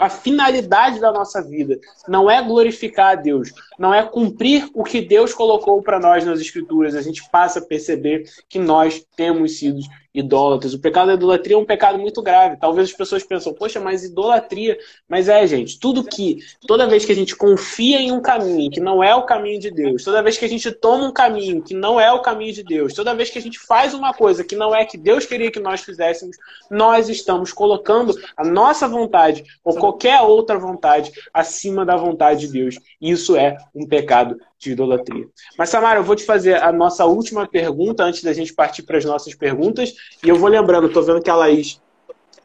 a finalidade da nossa vida não é glorificar a Deus, não é cumprir o que Deus colocou para nós nas Escrituras. A gente passa a perceber que nós temos sido idólatras. O pecado da idolatria é um pecado muito grave. Talvez as pessoas pensam, poxa, mas idolatria. Mas é, gente, tudo que, toda vez que a gente confia em um caminho que não é o caminho de Deus, toda vez que a gente toma um caminho que não é o caminho de Deus, toda vez que a gente faz uma coisa que não é que Deus queria que nós fizéssemos, nós estamos colocando a nossa vontade ou qualquer outra vontade acima da vontade de Deus. Isso é um pecado de idolatria. Mas, Samara, eu vou te fazer a nossa última pergunta antes da gente partir para as nossas perguntas. E eu vou lembrando, estou vendo que a Laís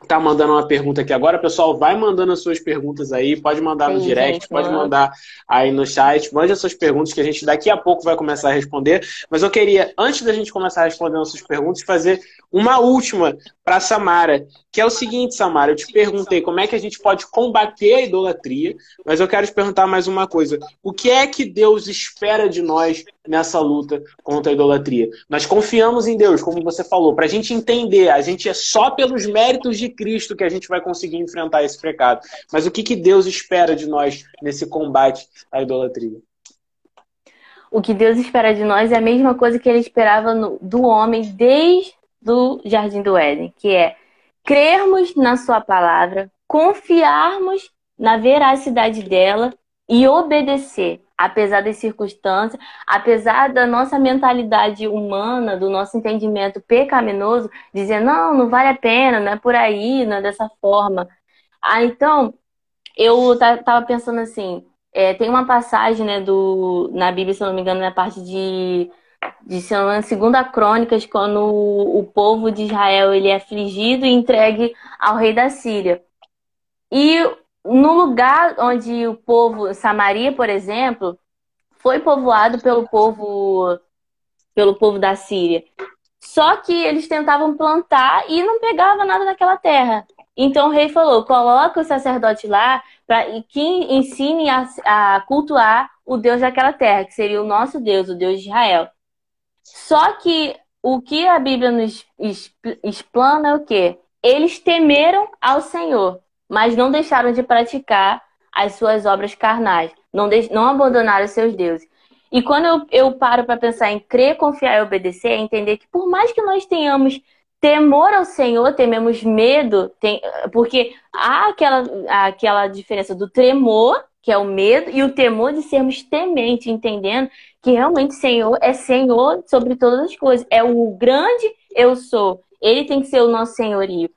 tá mandando uma pergunta aqui agora. Pessoal, vai mandando as suas perguntas aí. Pode mandar no Sim, direct, gente, pode mandar aí no chat. Mande as suas perguntas que a gente daqui a pouco vai começar a responder. Mas eu queria, antes da gente começar a responder as suas perguntas, fazer uma última para Samara, que é o seguinte, Samara, eu te perguntei como é que a gente pode combater a idolatria, mas eu quero te perguntar mais uma coisa. O que é que Deus espera de nós nessa luta contra a idolatria? Nós confiamos em Deus, como você falou, para a gente entender, a gente é só pelos méritos de Cristo que a gente vai conseguir enfrentar esse pecado. Mas o que, que Deus espera de nós nesse combate à idolatria? O que Deus espera de nós é a mesma coisa que ele esperava no, do homem desde do Jardim do Éden, que é crermos na Sua palavra, confiarmos na veracidade dela e obedecer, apesar das circunstâncias, apesar da nossa mentalidade humana, do nosso entendimento pecaminoso, dizer não, não vale a pena, não é por aí, não é dessa forma. Ah, então, eu estava pensando assim, é, tem uma passagem né, do, na Bíblia, se eu não me engano, na parte de de segunda Crônicas, quando o povo de Israel ele é afligido e entregue ao rei da Síria. E no lugar onde o povo, Samaria, por exemplo, foi povoado pelo povo pelo povo da Síria. Só que eles tentavam plantar e não pegava nada daquela terra. Então o rei falou: coloca o sacerdote lá para que ensine a, a cultuar o Deus daquela terra, que seria o nosso Deus, o Deus de Israel. Só que o que a Bíblia nos explana é o quê? eles temeram ao Senhor, mas não deixaram de praticar as suas obras carnais, não, de, não abandonaram seus deuses. E quando eu, eu paro para pensar em crer, confiar e obedecer, é entender que por mais que nós tenhamos temor ao Senhor, tememos medo, tem, porque há aquela, aquela diferença do tremor, que é o medo, e o temor de sermos tementes, entendendo que realmente Senhor é Senhor sobre todas as coisas. É o grande eu sou. Ele tem que ser o nosso senhorio.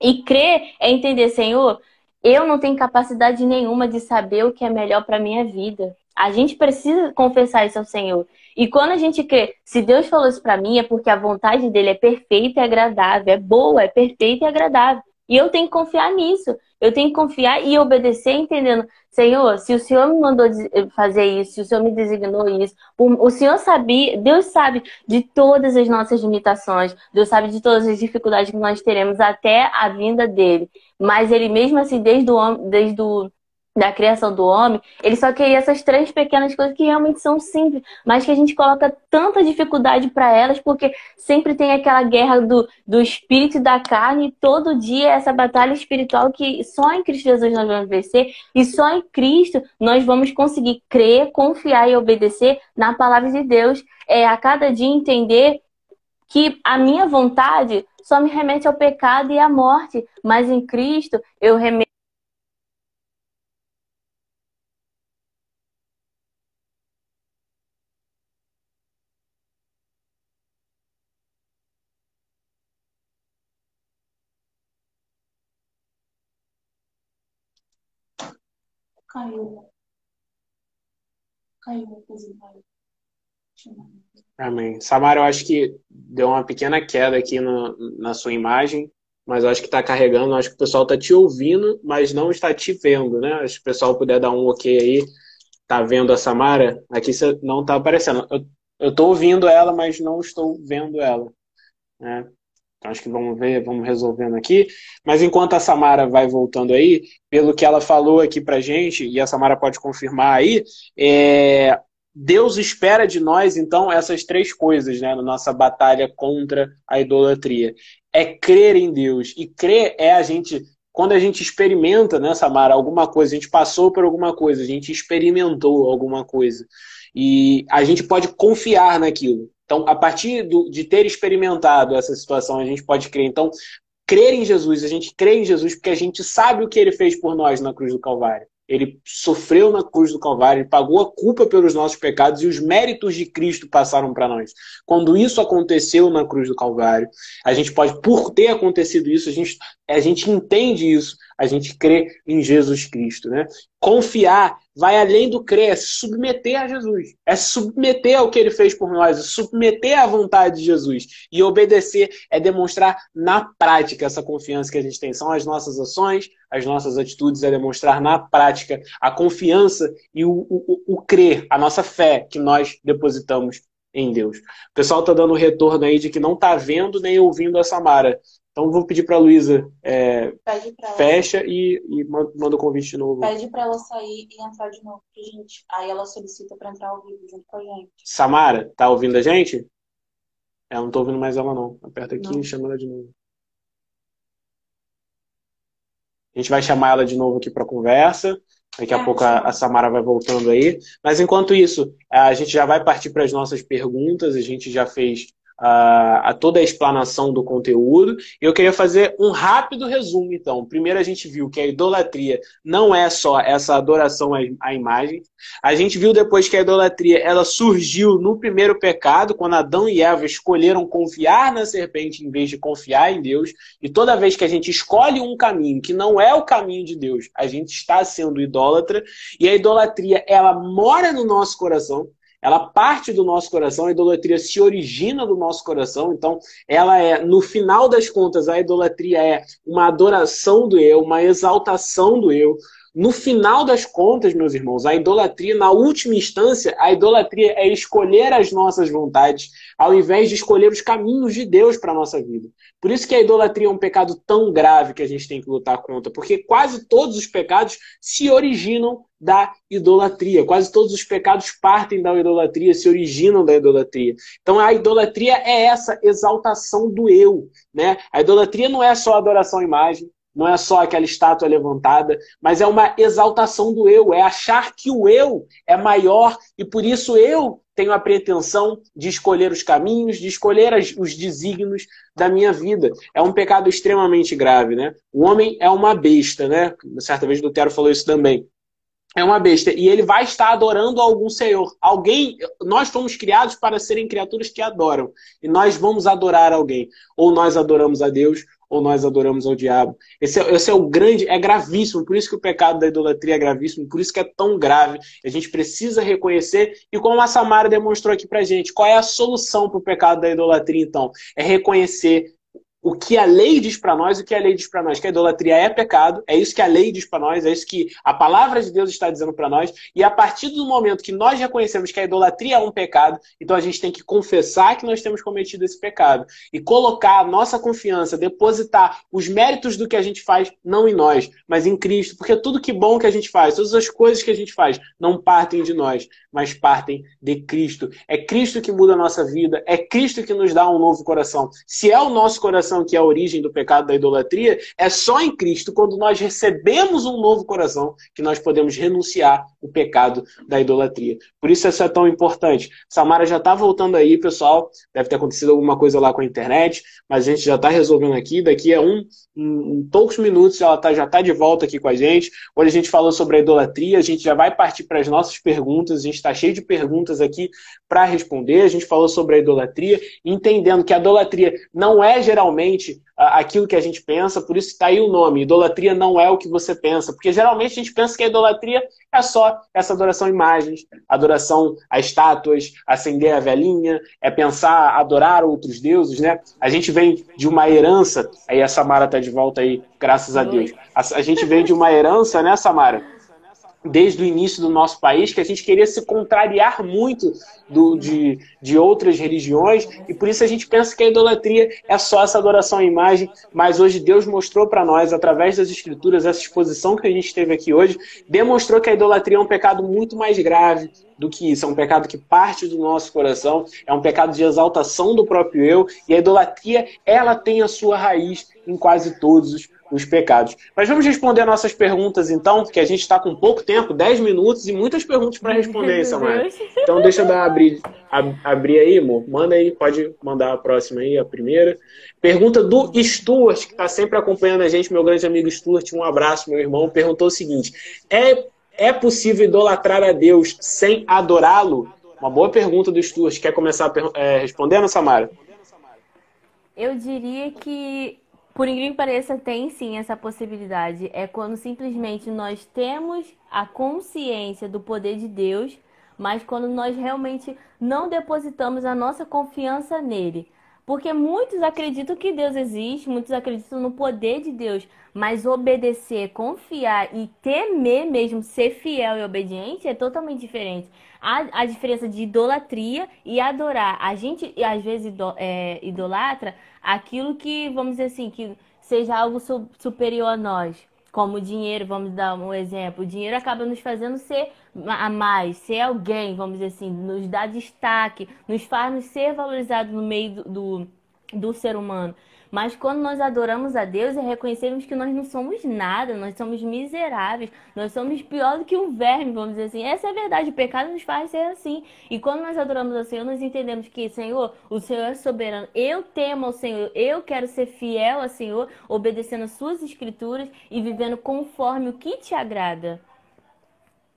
E crer é entender, Senhor, eu não tenho capacidade nenhuma de saber o que é melhor para minha vida. A gente precisa confessar isso ao Senhor. E quando a gente crê, se Deus falou isso para mim, é porque a vontade dele é perfeita e agradável, é boa, é perfeita e agradável. E eu tenho que confiar nisso. Eu tenho que confiar e obedecer, entendendo, Senhor, se o Senhor me mandou fazer isso, se o Senhor me designou isso, o Senhor sabia, Deus sabe de todas as nossas limitações, Deus sabe de todas as dificuldades que nós teremos até a vinda dele. Mas ele mesmo assim, desde o, desde o da criação do homem, ele só queria essas três pequenas coisas que realmente são simples, mas que a gente coloca tanta dificuldade para elas, porque sempre tem aquela guerra do, do espírito e da carne, e todo dia essa batalha espiritual que só em Cristo Jesus nós vamos vencer, e só em Cristo nós vamos conseguir crer, confiar e obedecer na palavra de Deus. É a cada dia entender que a minha vontade só me remete ao pecado e à morte, mas em Cristo eu remeto caiu. Caiu, Amém. Samara, eu acho que deu uma pequena queda aqui no, na sua imagem, mas eu acho que está carregando, acho que o pessoal está te ouvindo, mas não está te vendo, né? Se o pessoal puder dar um ok aí, tá vendo a Samara? Aqui você não está aparecendo. Eu estou ouvindo ela, mas não estou vendo ela. Né? Então, acho que vamos ver, vamos resolvendo aqui. Mas enquanto a Samara vai voltando aí, pelo que ela falou aqui pra gente, e a Samara pode confirmar aí, é, Deus espera de nós, então, essas três coisas, né, na nossa batalha contra a idolatria. É crer em Deus. E crer é a gente, quando a gente experimenta, né, Samara, alguma coisa, a gente passou por alguma coisa, a gente experimentou alguma coisa. E a gente pode confiar naquilo. Então, a partir do, de ter experimentado essa situação, a gente pode crer. Então, crer em Jesus, a gente crê em Jesus porque a gente sabe o que ele fez por nós na cruz do Calvário. Ele sofreu na cruz do Calvário, ele pagou a culpa pelos nossos pecados e os méritos de Cristo passaram para nós. Quando isso aconteceu na cruz do Calvário, a gente pode, por ter acontecido isso, a gente, a gente entende isso, a gente crê em Jesus Cristo. Né? Confiar vai além do crer, é se submeter a Jesus, é se submeter ao que ele fez por nós, é submeter à vontade de Jesus. E obedecer é demonstrar na prática essa confiança que a gente tem. São as nossas ações, as nossas atitudes, é demonstrar na prática a confiança e o, o, o crer, a nossa fé que nós depositamos em Deus. O pessoal está dando retorno aí de que não está vendo nem ouvindo a Samara. Então vou pedir para a Luísa é, fecha ela... e, e, manda o convite de novo. Pede para ela sair e entrar de novo, gente. Aí ela solicita para entrar ao vivo junto com a gente. Samara, tá ouvindo a gente? Ela não tô ouvindo mais ela não. Aperta aqui não. e chama ela de novo. A gente vai chamar ela de novo aqui para conversa. Daqui a é, pouco a, a, Samara vai voltando aí. Mas enquanto isso, a gente já vai partir para as nossas perguntas. A gente já fez a, a, toda a explanação do conteúdo. Eu queria fazer um rápido resumo, então. Primeiro, a gente viu que a idolatria não é só essa adoração à imagem. A gente viu depois que a idolatria ela surgiu no primeiro pecado, quando Adão e Eva escolheram confiar na serpente em vez de confiar em Deus. E toda vez que a gente escolhe um caminho que não é o caminho de Deus, a gente está sendo idólatra. E a idolatria, ela mora no nosso coração ela parte do nosso coração, a idolatria se origina do nosso coração, então ela é, no final das contas, a idolatria é uma adoração do eu, uma exaltação do eu. No final das contas, meus irmãos, a idolatria, na última instância, a idolatria é escolher as nossas vontades, ao invés de escolher os caminhos de Deus para a nossa vida. Por isso que a idolatria é um pecado tão grave que a gente tem que lutar contra, porque quase todos os pecados se originam da idolatria. Quase todos os pecados partem da idolatria, se originam da idolatria. Então a idolatria é essa exaltação do eu. Né? A idolatria não é só adoração à imagem, não é só aquela estátua levantada, mas é uma exaltação do eu, é achar que o eu é maior e por isso eu tenho a pretensão de escolher os caminhos, de escolher as, os desígnios da minha vida. É um pecado extremamente grave, né? O homem é uma besta, né? Certa vez Lutero falou isso também. É uma besta. E ele vai estar adorando algum Senhor. Alguém. Nós fomos criados para serem criaturas que adoram. E nós vamos adorar alguém. Ou nós adoramos a Deus, ou nós adoramos ao diabo. Esse é, esse é, o grande, é gravíssimo, por isso que o pecado da idolatria é gravíssimo, por isso que é tão grave. A gente precisa reconhecer, e como a Samara demonstrou aqui pra gente, qual é a solução para o pecado da idolatria, então? É reconhecer o que a lei diz para nós, o que a lei diz para nós, que a idolatria é pecado, é isso que a lei diz para nós, é isso que a palavra de Deus está dizendo para nós, e a partir do momento que nós reconhecemos que a idolatria é um pecado, então a gente tem que confessar que nós temos cometido esse pecado e colocar a nossa confiança, depositar os méritos do que a gente faz não em nós, mas em Cristo, porque tudo que bom que a gente faz, todas as coisas que a gente faz, não partem de nós, mas partem de Cristo. É Cristo que muda a nossa vida, é Cristo que nos dá um novo coração. Se é o nosso coração que é a origem do pecado da idolatria, é só em Cristo, quando nós recebemos um novo coração, que nós podemos renunciar o pecado da idolatria. Por isso isso é tão importante. Samara já está voltando aí, pessoal. Deve ter acontecido alguma coisa lá com a internet, mas a gente já está resolvendo aqui. Daqui a um, em, em poucos minutos ela tá, já está de volta aqui com a gente. Hoje a gente falou sobre a idolatria, a gente já vai partir para as nossas perguntas. A gente está cheio de perguntas aqui para responder. A gente falou sobre a idolatria, entendendo que a idolatria não é geralmente aquilo que a gente pensa, por isso está aí o nome. Idolatria não é o que você pensa, porque geralmente a gente pensa que a idolatria é só essa adoração a imagens, adoração a estátuas, acender a velhinha, é pensar adorar outros deuses, né? A gente vem de uma herança, aí a Samara está de volta aí, graças a Deus. A, a gente veio de uma herança, né, Samara? Desde o início do nosso país, que a gente queria se contrariar muito do, de, de outras religiões, e por isso a gente pensa que a idolatria é só essa adoração à imagem, mas hoje Deus mostrou para nós, através das escrituras, essa exposição que a gente teve aqui hoje, demonstrou que a idolatria é um pecado muito mais grave do que isso, é um pecado que parte do nosso coração, é um pecado de exaltação do próprio eu, e a idolatria, ela tem a sua raiz em quase todos os os pecados. Mas vamos responder nossas perguntas então, porque a gente está com pouco tempo, 10 minutos e muitas perguntas para responder, Samara. Então deixa eu dar, abrir, ab, abrir aí, amor. Manda aí, pode mandar a próxima aí, a primeira. Pergunta do Stuart, que está sempre acompanhando a gente, meu grande amigo Stuart, um abraço, meu irmão, perguntou o seguinte: é, é possível idolatrar a Deus sem adorá-lo? Uma boa pergunta do Stuart. Quer começar é, respondendo, Samara? Eu diria que por incrível que pareça, tem sim essa possibilidade. É quando simplesmente nós temos a consciência do poder de Deus, mas quando nós realmente não depositamos a nossa confiança nele. Porque muitos acreditam que Deus existe, muitos acreditam no poder de Deus, mas obedecer, confiar e temer mesmo, ser fiel e obediente é totalmente diferente. A, a diferença de idolatria e adorar. A gente, às vezes, é, idolatra aquilo que, vamos dizer assim, que seja algo su superior a nós. Como o dinheiro, vamos dar um exemplo. O dinheiro acaba nos fazendo ser a mais, ser alguém, vamos dizer assim, nos dá destaque, nos faz ser valorizado no meio do, do, do ser humano. Mas quando nós adoramos a Deus e reconhecemos que nós não somos nada, nós somos miseráveis, nós somos pior do que um verme, vamos dizer assim. Essa é a verdade, o pecado nos faz ser assim. E quando nós adoramos ao Senhor, nós entendemos que, Senhor, o Senhor é soberano. Eu temo ao Senhor, eu quero ser fiel ao Senhor, obedecendo as suas escrituras e vivendo conforme o que te agrada.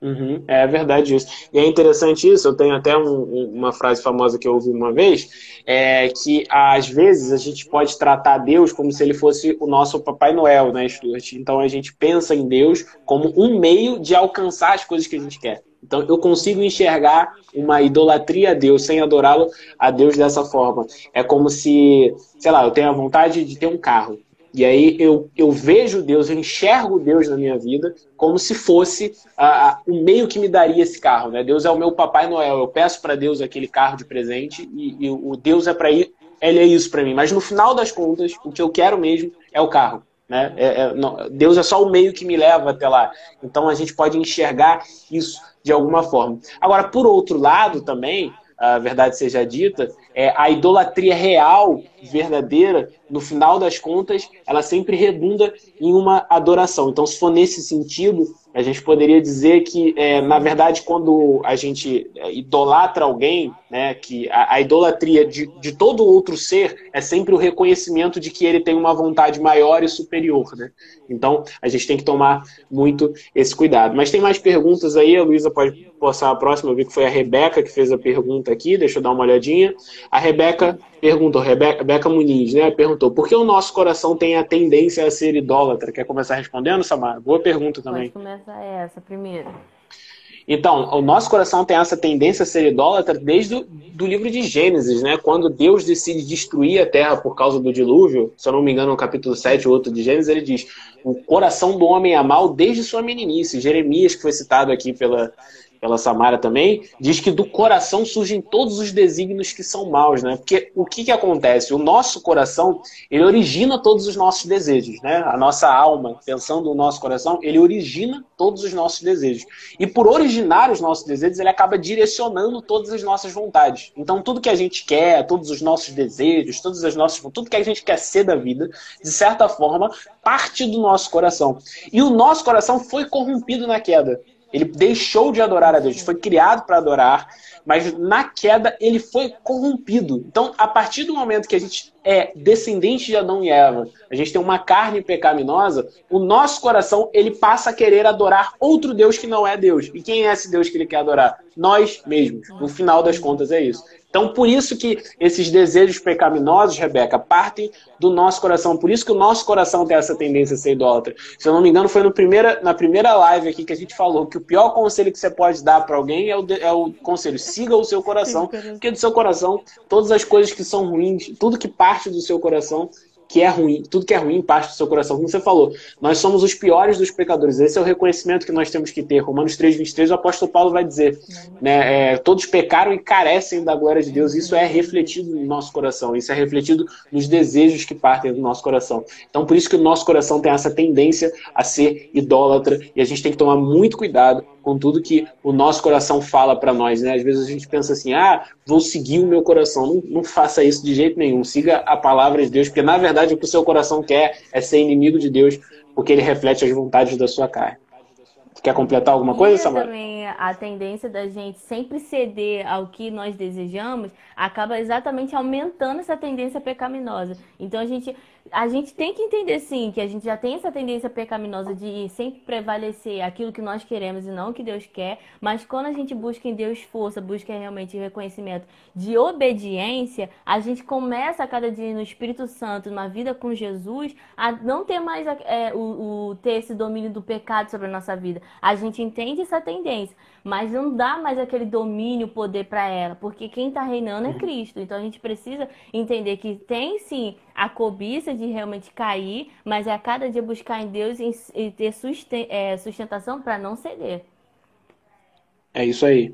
Uhum, é verdade isso. E é interessante isso, eu tenho até um, uma frase famosa que eu ouvi uma vez, é que às vezes a gente pode tratar Deus como se ele fosse o nosso Papai Noel, né, Stuart? Então a gente pensa em Deus como um meio de alcançar as coisas que a gente quer. Então eu consigo enxergar uma idolatria a Deus sem adorá-lo a Deus dessa forma. É como se, sei lá, eu tenho a vontade de ter um carro. E aí eu, eu vejo Deus, eu enxergo Deus na minha vida como se fosse a, a, o meio que me daria esse carro. Né? Deus é o meu Papai Noel. Eu peço para Deus aquele carro de presente e, e o Deus é para ir, ele é isso para mim. Mas no final das contas, o que eu quero mesmo é o carro. Né? É, é, não, Deus é só o meio que me leva até lá. Então a gente pode enxergar isso de alguma forma. Agora, por outro lado, também, a verdade seja dita, é, a idolatria real, verdadeira, no final das contas, ela sempre redunda em uma adoração. Então, se for nesse sentido, a gente poderia dizer que, é, na verdade, quando a gente é, idolatra alguém, né, que a, a idolatria de, de, todo outro ser é sempre o reconhecimento de que ele tem uma vontade maior e superior. Né? Então, a gente tem que tomar muito esse cuidado. Mas tem mais perguntas aí, a Luísa pode passar a próxima. Eu vi que foi a Rebeca que fez a pergunta aqui, deixa eu dar uma olhadinha. A Rebeca perguntou, Rebeca, Muniz, né, perguntou, por que o nosso coração tem a tendência a ser idólatra? Quer começar respondendo, Samara? Boa pergunta também. Pode começar essa primeiro. Então, o nosso coração tem essa tendência a ser idólatra desde o do livro de Gênesis, né? Quando Deus decide destruir a terra por causa do dilúvio, se eu não me engano, no capítulo 7 ou 8 de Gênesis, ele diz: o coração do homem é mal desde sua meninice. Jeremias, que foi citado aqui pela, pela Samara também, diz que do coração surgem todos os desígnios que são maus, né? Porque o que, que acontece? O nosso coração, ele origina todos os nossos desejos, né? A nossa alma, pensando no nosso coração, ele origina todos os nossos desejos. E por originar os nossos desejos, ele acaba direcionando todas as nossas vontades. Então, tudo que a gente quer, todos os nossos desejos, todas as nossas, tudo que a gente quer ser da vida, de certa forma, parte do nosso coração. E o nosso coração foi corrompido na queda. Ele deixou de adorar a Deus, foi criado para adorar, mas na queda ele foi corrompido. Então, a partir do momento que a gente é descendente de Adão e Eva, a gente tem uma carne pecaminosa, o nosso coração ele passa a querer adorar outro Deus que não é Deus. E quem é esse Deus que ele quer adorar? Nós mesmos. No final das contas é isso. Então, por isso que esses desejos pecaminosos, Rebeca, partem do nosso coração. Por isso que o nosso coração tem essa tendência a ser idólatra. Se eu não me engano, foi no primeira, na primeira live aqui que a gente falou que o pior conselho que você pode dar para alguém é o, é o conselho: siga o seu coração. Porque do seu coração, todas as coisas que são ruins, tudo que parte do seu coração que é ruim, tudo que é ruim parte do seu coração. Como você falou, nós somos os piores dos pecadores. Esse é o reconhecimento que nós temos que ter. Romanos 3, 23, o apóstolo Paulo vai dizer: né, é, todos pecaram e carecem da glória de Deus. Isso é refletido no nosso coração, isso é refletido nos desejos que partem do nosso coração. Então, por isso que o nosso coração tem essa tendência a ser idólatra e a gente tem que tomar muito cuidado com tudo que o nosso coração fala para nós, né? Às vezes a gente pensa assim, ah, vou seguir o meu coração. Não, não faça isso de jeito nenhum. Siga a palavra de Deus, porque na verdade o que o seu coração quer é ser inimigo de Deus, porque ele reflete as vontades da sua carne. Quer completar alguma coisa, Samara? também a tendência da gente sempre ceder ao que nós desejamos acaba exatamente aumentando essa tendência pecaminosa. Então a gente a gente tem que entender sim que a gente já tem essa tendência pecaminosa de sempre prevalecer aquilo que nós queremos e não o que Deus quer, mas quando a gente busca em Deus força, busca realmente reconhecimento de obediência, a gente começa a cada dia no Espírito Santo, na vida com Jesus, a não ter mais é, o, o ter esse domínio do pecado sobre a nossa vida. A gente entende essa tendência, mas não dá mais aquele domínio, poder para ela, porque quem está reinando é Cristo. Então a gente precisa entender que tem sim a cobiça de realmente cair, mas é a cada dia buscar em Deus e ter é, sustentação para não ceder. É isso aí.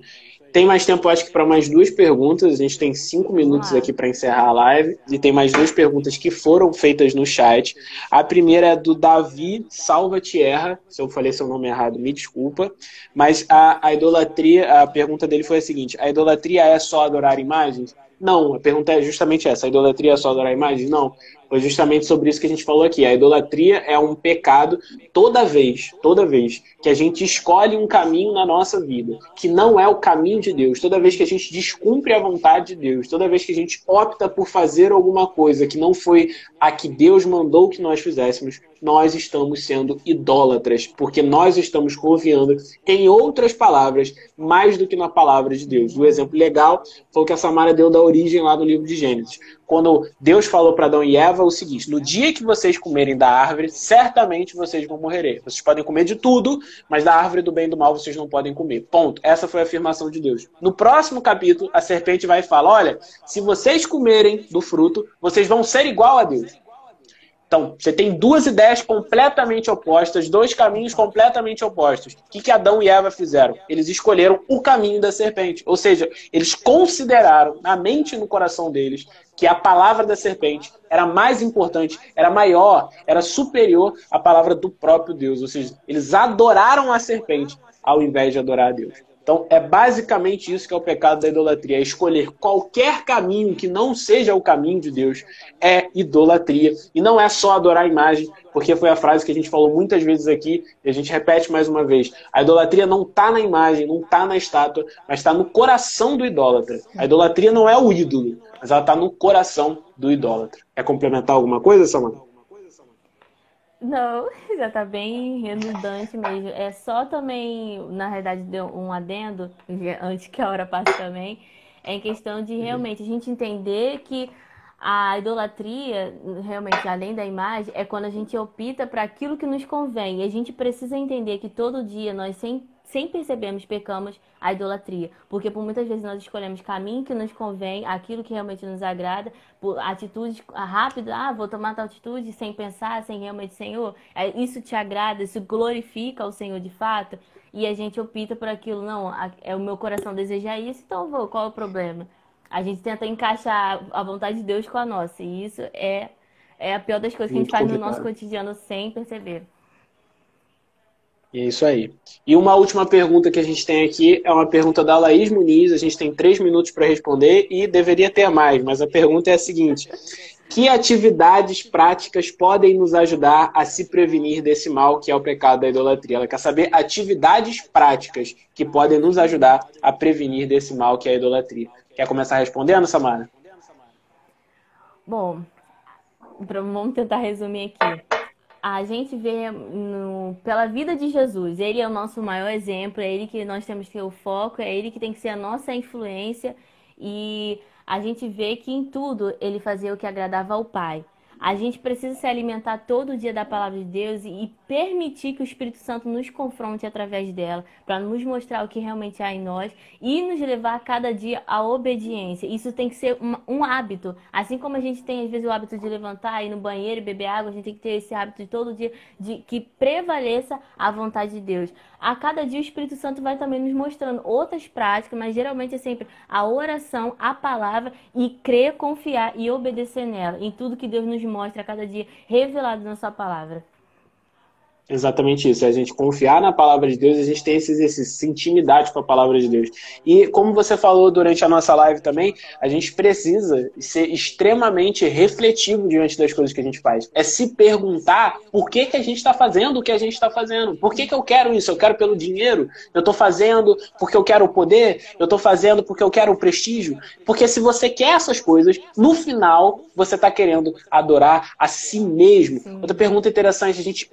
Tem mais tempo, acho que, para mais duas perguntas. A gente tem cinco minutos aqui para encerrar a live. E tem mais duas perguntas que foram feitas no chat. A primeira é do Davi Salva Tierra. Se eu falei seu nome errado, me desculpa. Mas a, a idolatria, a pergunta dele foi a seguinte: a idolatria é só adorar imagens? Não, a pergunta é justamente essa: a idolatria é só adorar imagens? Não. Foi justamente sobre isso que a gente falou aqui. A idolatria é um pecado toda vez, toda vez que a gente escolhe um caminho na nossa vida que não é o caminho de Deus, toda vez que a gente descumpre a vontade de Deus, toda vez que a gente opta por fazer alguma coisa que não foi a que Deus mandou que nós fizéssemos, nós estamos sendo idólatras, porque nós estamos confiando em outras palavras mais do que na palavra de Deus. O exemplo legal foi o que a Samara deu da origem lá no livro de Gênesis quando Deus falou para Adão e Eva o seguinte: no dia que vocês comerem da árvore, certamente vocês vão morrer. Vocês podem comer de tudo, mas da árvore do bem e do mal vocês não podem comer. Ponto. Essa foi a afirmação de Deus. No próximo capítulo, a serpente vai falar: olha, se vocês comerem do fruto, vocês vão ser igual a Deus. Então, você tem duas ideias completamente opostas, dois caminhos completamente opostos. O que, que Adão e Eva fizeram? Eles escolheram o caminho da serpente. Ou seja, eles consideraram na mente e no coração deles que a palavra da serpente era mais importante, era maior, era superior à palavra do próprio Deus. Ou seja, eles adoraram a serpente ao invés de adorar a Deus. Então, é basicamente isso que é o pecado da idolatria. É escolher qualquer caminho que não seja o caminho de Deus é idolatria. E não é só adorar a imagem, porque foi a frase que a gente falou muitas vezes aqui, e a gente repete mais uma vez. A idolatria não está na imagem, não está na estátua, mas está no coração do idólatra. A idolatria não é o ídolo, mas ela está no coração do idólatra. Quer complementar alguma coisa, Samanta? Não, já tá bem redundante mesmo. É só também, na realidade, deu um adendo, antes que a hora passe também, é em questão de realmente a gente entender que a idolatria, realmente, além da imagem, é quando a gente opta para aquilo que nos convém. E a gente precisa entender que todo dia nós sempre sem percebermos, pecamos a idolatria. Porque por muitas vezes nós escolhemos caminho que nos convém, aquilo que realmente nos agrada, por atitudes rápidas, ah, vou tomar tal atitude sem pensar, sem realmente, Senhor, é, isso te agrada, isso glorifica o Senhor de fato, e a gente opta por aquilo, não, é o meu coração desejar isso, então vou, qual é o problema? A gente tenta encaixar a vontade de Deus com a nossa, e isso é, é a pior das coisas que Muito a gente faz no nosso cotidiano sem perceber. E é isso aí. E uma última pergunta que a gente tem aqui é uma pergunta da Laís Muniz. A gente tem três minutos para responder e deveria ter mais, mas a pergunta é a seguinte: Que atividades práticas podem nos ajudar a se prevenir desse mal que é o pecado da idolatria? Ela quer saber atividades práticas que podem nos ajudar a prevenir desse mal que é a idolatria. Quer começar respondendo, Samara? Bom, vamos tentar resumir aqui a gente vê no, pela vida de Jesus. Ele é o nosso maior exemplo, é ele que nós temos que ter o foco, é ele que tem que ser a nossa influência. E a gente vê que em tudo ele fazia o que agradava ao Pai. A gente precisa se alimentar todo dia da palavra de Deus e permitir que o Espírito Santo nos confronte através dela, para nos mostrar o que realmente há em nós e nos levar a cada dia à obediência. Isso tem que ser um, um hábito. Assim como a gente tem, às vezes, o hábito de levantar, ir no banheiro e beber água, a gente tem que ter esse hábito de todo dia de que prevaleça a vontade de Deus. A cada dia o Espírito Santo vai também nos mostrando outras práticas, mas geralmente é sempre a oração, a palavra e crer, confiar e obedecer nela, em tudo que Deus nos mostra a cada dia revelado na sua palavra. Exatamente isso. É a gente confiar na palavra de Deus, a gente tem esse exercício, essa intimidade com a palavra de Deus. E como você falou durante a nossa live também, a gente precisa ser extremamente refletivo diante das coisas que a gente faz. É se perguntar por que, que a gente está fazendo o que a gente está fazendo. Por que, que eu quero isso? Eu quero pelo dinheiro? Eu estou fazendo porque eu quero o poder? Eu estou fazendo porque eu quero o prestígio? Porque se você quer essas coisas, no final você está querendo adorar a si mesmo. Outra pergunta interessante, a gente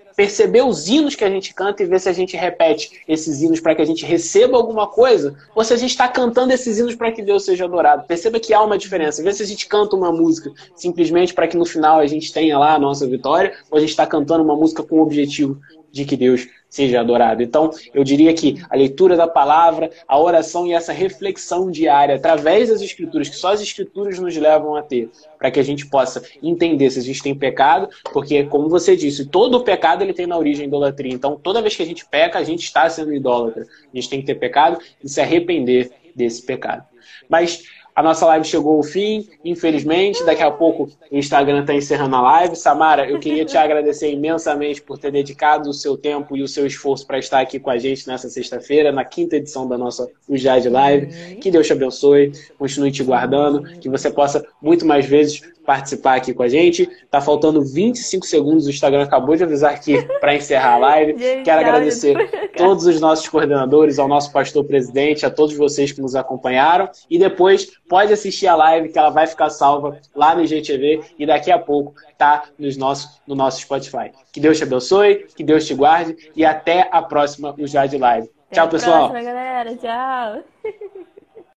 os hinos que a gente canta e ver se a gente repete esses hinos para que a gente receba alguma coisa, ou se a gente está cantando esses hinos para que Deus seja adorado. Perceba que há uma diferença. Vê se a gente canta uma música simplesmente para que no final a gente tenha lá a nossa vitória, ou a gente está cantando uma música com o objetivo de que Deus seja adorado. Então, eu diria que a leitura da palavra, a oração e essa reflexão diária através das escrituras, que só as escrituras nos levam a ter, para que a gente possa entender se a gente tem pecado, porque, como você disse, todo pecado ele tem na origem idolatria. Então, toda vez que a gente peca, a gente está sendo idólatra. A gente tem que ter pecado e se arrepender desse pecado. Mas a nossa live chegou ao fim, infelizmente. Daqui a pouco o Instagram está encerrando a live. Samara, eu queria te agradecer imensamente por ter dedicado o seu tempo e o seu esforço para estar aqui com a gente nessa sexta-feira, na quinta edição da nossa Ujade Live. Que Deus te abençoe, continue te guardando, que você possa muito mais vezes participar aqui com a gente. Tá faltando 25 segundos, o Instagram acabou de avisar aqui para encerrar a live. Gente, Quero agradecer todos os nossos coordenadores, ao nosso pastor presidente, a todos vocês que nos acompanharam. E depois pode assistir a live que ela vai ficar salva lá no IGTV e daqui a pouco tá nos nossos, no nosso Spotify. Que Deus te abençoe, que Deus te guarde e até a próxima Ujade Live. Até Tchau, pessoal. Próxima, galera. Tchau.